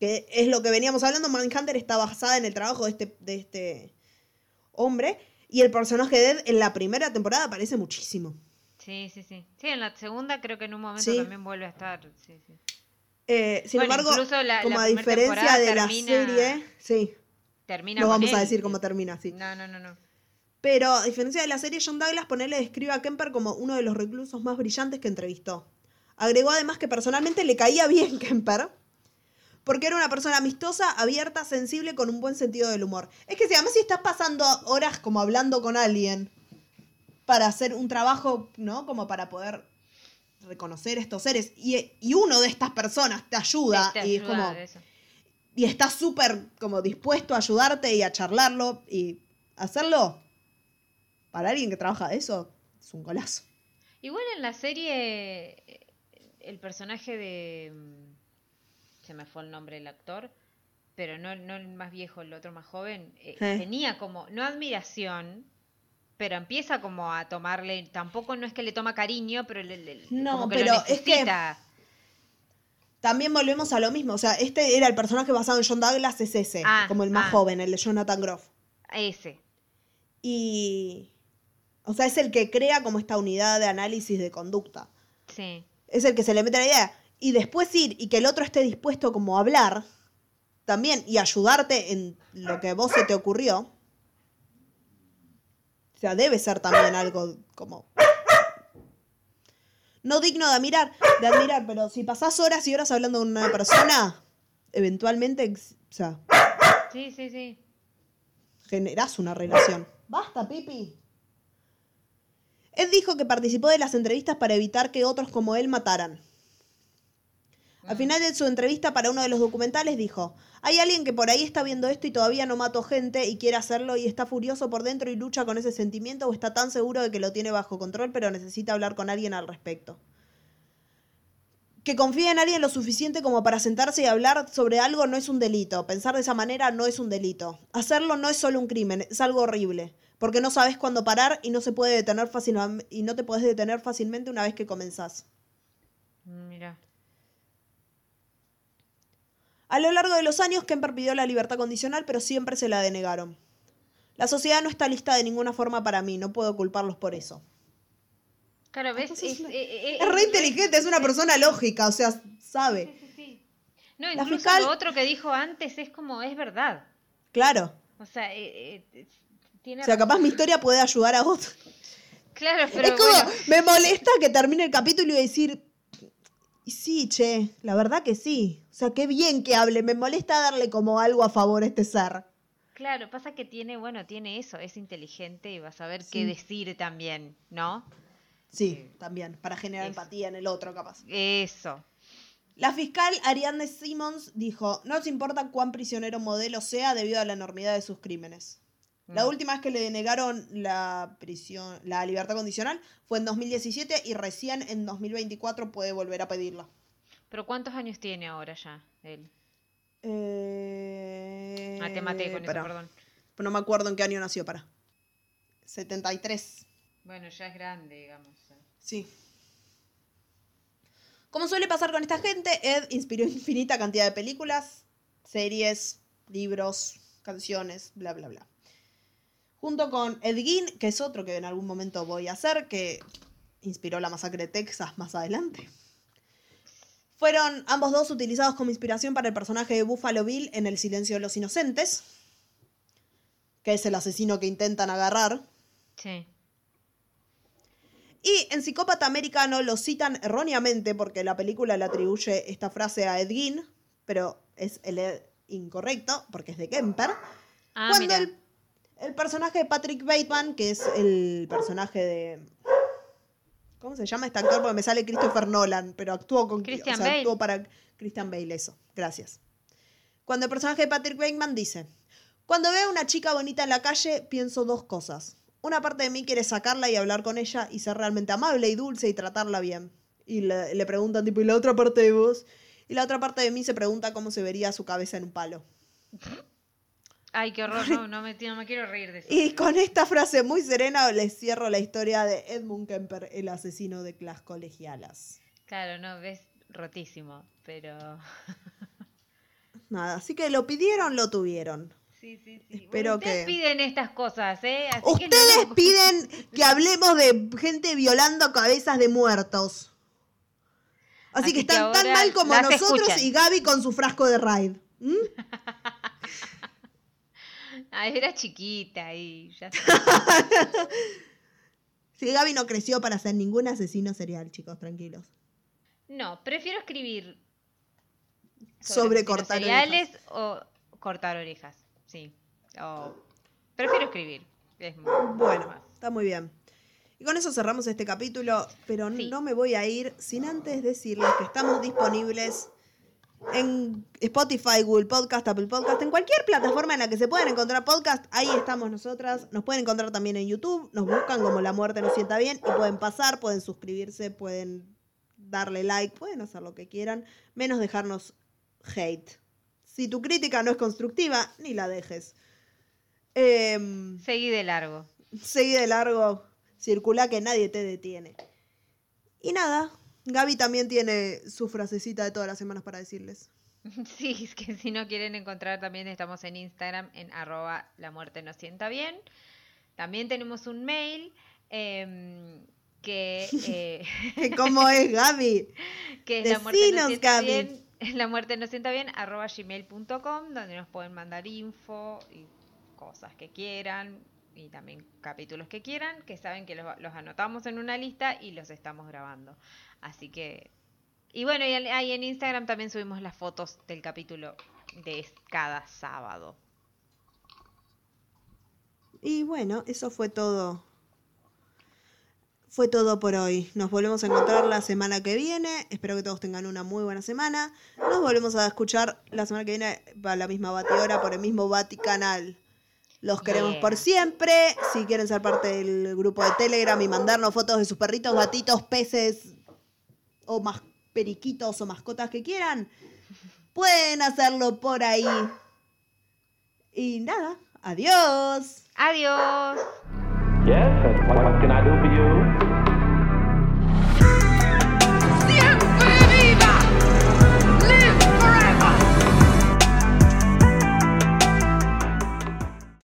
Que es lo que veníamos hablando. Manhunter está basada en el trabajo de este, de este hombre. Y el personaje de Ed en la primera temporada aparece muchísimo. Sí, sí, sí. Sí, en la segunda creo que en un momento Sí. también vuelve a estar. Sí, sí. Eh, sin Bueno, embargo, la- como la a diferencia de termina- la serie, sí, Termina no vamos a decir cómo termina, sí. No, no, no, no. Pero a diferencia de la serie, John Douglas ponele describe a Kemper como uno de los reclusos más brillantes que entrevistó. Agregó además que personalmente le caía bien Kemper, porque era una persona amistosa, abierta, sensible, con un buen sentido del humor. Es que si además si estás pasando horas como hablando con alguien para hacer un trabajo, ¿no? Como para poder reconocer estos seres, y, y uno de estas personas te ayuda, Sí, te y es como eso. y está súper como dispuesto a ayudarte y a charlarlo y hacerlo para alguien que trabaja de eso es un golazo. Igual en la serie, eh, el personaje de. Se me fue el nombre del actor, pero no, no el más viejo, el otro más joven. eh. Tenía como, no admiración, pero empieza como a tomarle. Tampoco no es que le toma cariño, pero le, le- No, como que pero lo es que-. También volvemos a lo mismo. O sea, este era el personaje basado en John Douglas, es ese. Ah, como el más ah. joven, el de Jonathan Groff. Ese. Y. O sea, es el que crea como esta unidad de análisis de conducta. Sí. Es el que se le mete la idea. Y después ir y que el otro esté dispuesto como a hablar también y ayudarte en lo que a vos se te ocurrió. O sea, debe ser también algo como. No digno de admirar, de admirar, pero si pasás horas y horas hablando con una persona, eventualmente, o sea, Sí, sí, sí. generás una relación. Basta, Pipi. Ed dijo que participó de las entrevistas para evitar que otros como él mataran. Al final de su entrevista para uno de los documentales dijo, hay alguien que por ahí está viendo esto y todavía no mató gente y quiere hacerlo y está furioso por dentro y lucha con ese sentimiento o está tan seguro de que lo tiene bajo control pero necesita hablar con alguien al respecto. Que confíe en alguien lo suficiente como para sentarse y hablar sobre algo no es un delito. Pensar de esa manera no es un delito. Hacerlo no es solo un crimen, es algo horrible. Porque no sabes cuándo parar y no se puede detener fácilmente y no te puedes detener fácilmente una vez que comenzás. Mira. A lo largo de los años, Kemper pidió la libertad condicional, pero siempre se la denegaron. La sociedad no está lista de ninguna forma para mí, no puedo culparlos por eso. Claro, ¿ves? Entonces, Es, eh, eh, Es re inteligente, es una persona lógica, o sea, sabe. Sí, sí, sí. No, La incluso fiscal- lo otro que dijo antes es como, es verdad. Claro. O sea, eh, eh, tiene O sea, capaz mi historia puede ayudar a otros. Claro, pero es como, bueno, me molesta que termine el capítulo y decir, y sí, che, la verdad que sí. O sea, qué bien que hable, me molesta darle como algo a favor a este ser. claro, pasa que tiene, bueno, tiene eso, es inteligente y va a saber qué decir también, ¿no? Sí, también, para generar Eso. empatía en el otro, capaz. Eso. La fiscal Ariadne Simmons dijo, no nos importa cuán prisionero modelo sea debido a la enormidad de sus crímenes. La Mm. última vez que le denegaron la prisión, la libertad condicional fue en 2017 y recién en 2024 puede volver a pedirla. Pero ¿cuántos años tiene ahora ya él? Eh... Ah, te maté con eso, perdón. No me acuerdo en qué año nació, para. 73. Bueno, ya es grande, digamos. Sí. Como suele pasar con esta gente, Ed inspiró infinita cantidad de películas, series, libros, canciones, bla, bla, bla. Junto con Ed Gein, que es otro que en algún momento voy a hacer, que inspiró la masacre de Texas más adelante. Fueron ambos dos utilizados como inspiración para el personaje de Buffalo Bill en El silencio de los inocentes, que es el asesino que intentan agarrar. Sí. Y en Psicópata Americano lo citan erróneamente porque la película le atribuye esta frase a Ed Gein, pero es el Ed incorrecto porque es de Kemper. Ah, cuando mira. el, el personaje de Patrick Bateman, que es el personaje de... ¿Cómo se llama este actor? Porque me sale Christopher Nolan, pero actuó con... Christian o sea, Bale. actuó para Christian Bale, eso. Gracias. Cuando el personaje de Patrick Bateman dice, cuando veo a una chica bonita en la calle, pienso dos cosas. Una parte de mí quiere sacarla y hablar con ella y ser realmente amable y dulce y tratarla bien. Y le, le preguntan, tipo, ¿y la otra parte de vos? Y la otra parte de mí se pregunta cómo se vería su cabeza en un palo. Ay, qué horror, no, no me, no me quiero reír de eso. Y con esta frase muy serena les cierro la historia de Edmund Kemper, el asesino de las colegialas. Claro, no, ves rotísimo, pero... Nada, así que lo pidieron, lo tuvieron. Sí, sí, sí. Espero Bueno, ustedes que- piden estas cosas, ¿eh? Así que Ustedes no- piden que hablemos de gente violando cabezas de muertos. Así, Así que que están tan mal como nosotros escuchan. y Gaby con su frasco de raid. ¿Mm? Ah, era chiquita y ya está. Sí, Gaby no creció para ser ningún asesino serial, chicos, tranquilos. No, prefiero escribir Sobre asesinos cortar seriales o cortar orejas, sí. O prefiero escribir. Es Bueno, más. está muy bien. Y con eso cerramos este capítulo, pero Sí. no me voy a ir sin antes decirles que estamos disponibles en Spotify, Google Podcast, Apple Podcast, en cualquier plataforma en la que se puedan encontrar podcast, ahí estamos nosotras. Nos pueden encontrar también en YouTube, nos buscan como La Muerte nos sienta bien y pueden pasar, pueden suscribirse, pueden darle like, pueden hacer lo que quieran, menos dejarnos hate. Si tu crítica no es constructiva, ni la dejes. Em, Seguí de largo. seguí de largo, circula que nadie te detiene. Y nada, Gaby también tiene su frasecita de todas las semanas para decirles. Sí, es que si no quieren encontrar también estamos en Instagram en arroba la muerte nos sienta bien. También tenemos un mail em, que, eh, ¿Cómo es, Gaby? que es la muerte nos sienta Gaby. bien, la muerte nos sienta bien arroba gmail.com donde nos pueden mandar info y cosas que quieran y también capítulos que quieran, que saben que los, los anotamos en una lista y los estamos grabando. Así que... Y bueno, y ahí en Instagram también subimos las fotos del capítulo de cada sábado. Y bueno, eso fue todo. Fue todo por hoy. Nos volvemos a encontrar la semana que viene. Espero que todos tengan una muy buena semana. Nos volvemos a escuchar la semana que viene a la misma Batiora por el mismo Bati canal. Los queremos Yeah. por siempre. Si quieren ser parte del grupo de Telegram y mandarnos fotos de sus perritos, gatitos, peces o más periquitos o mascotas que quieran, pueden hacerlo por ahí. Y nada, adiós. Adiós. Yes,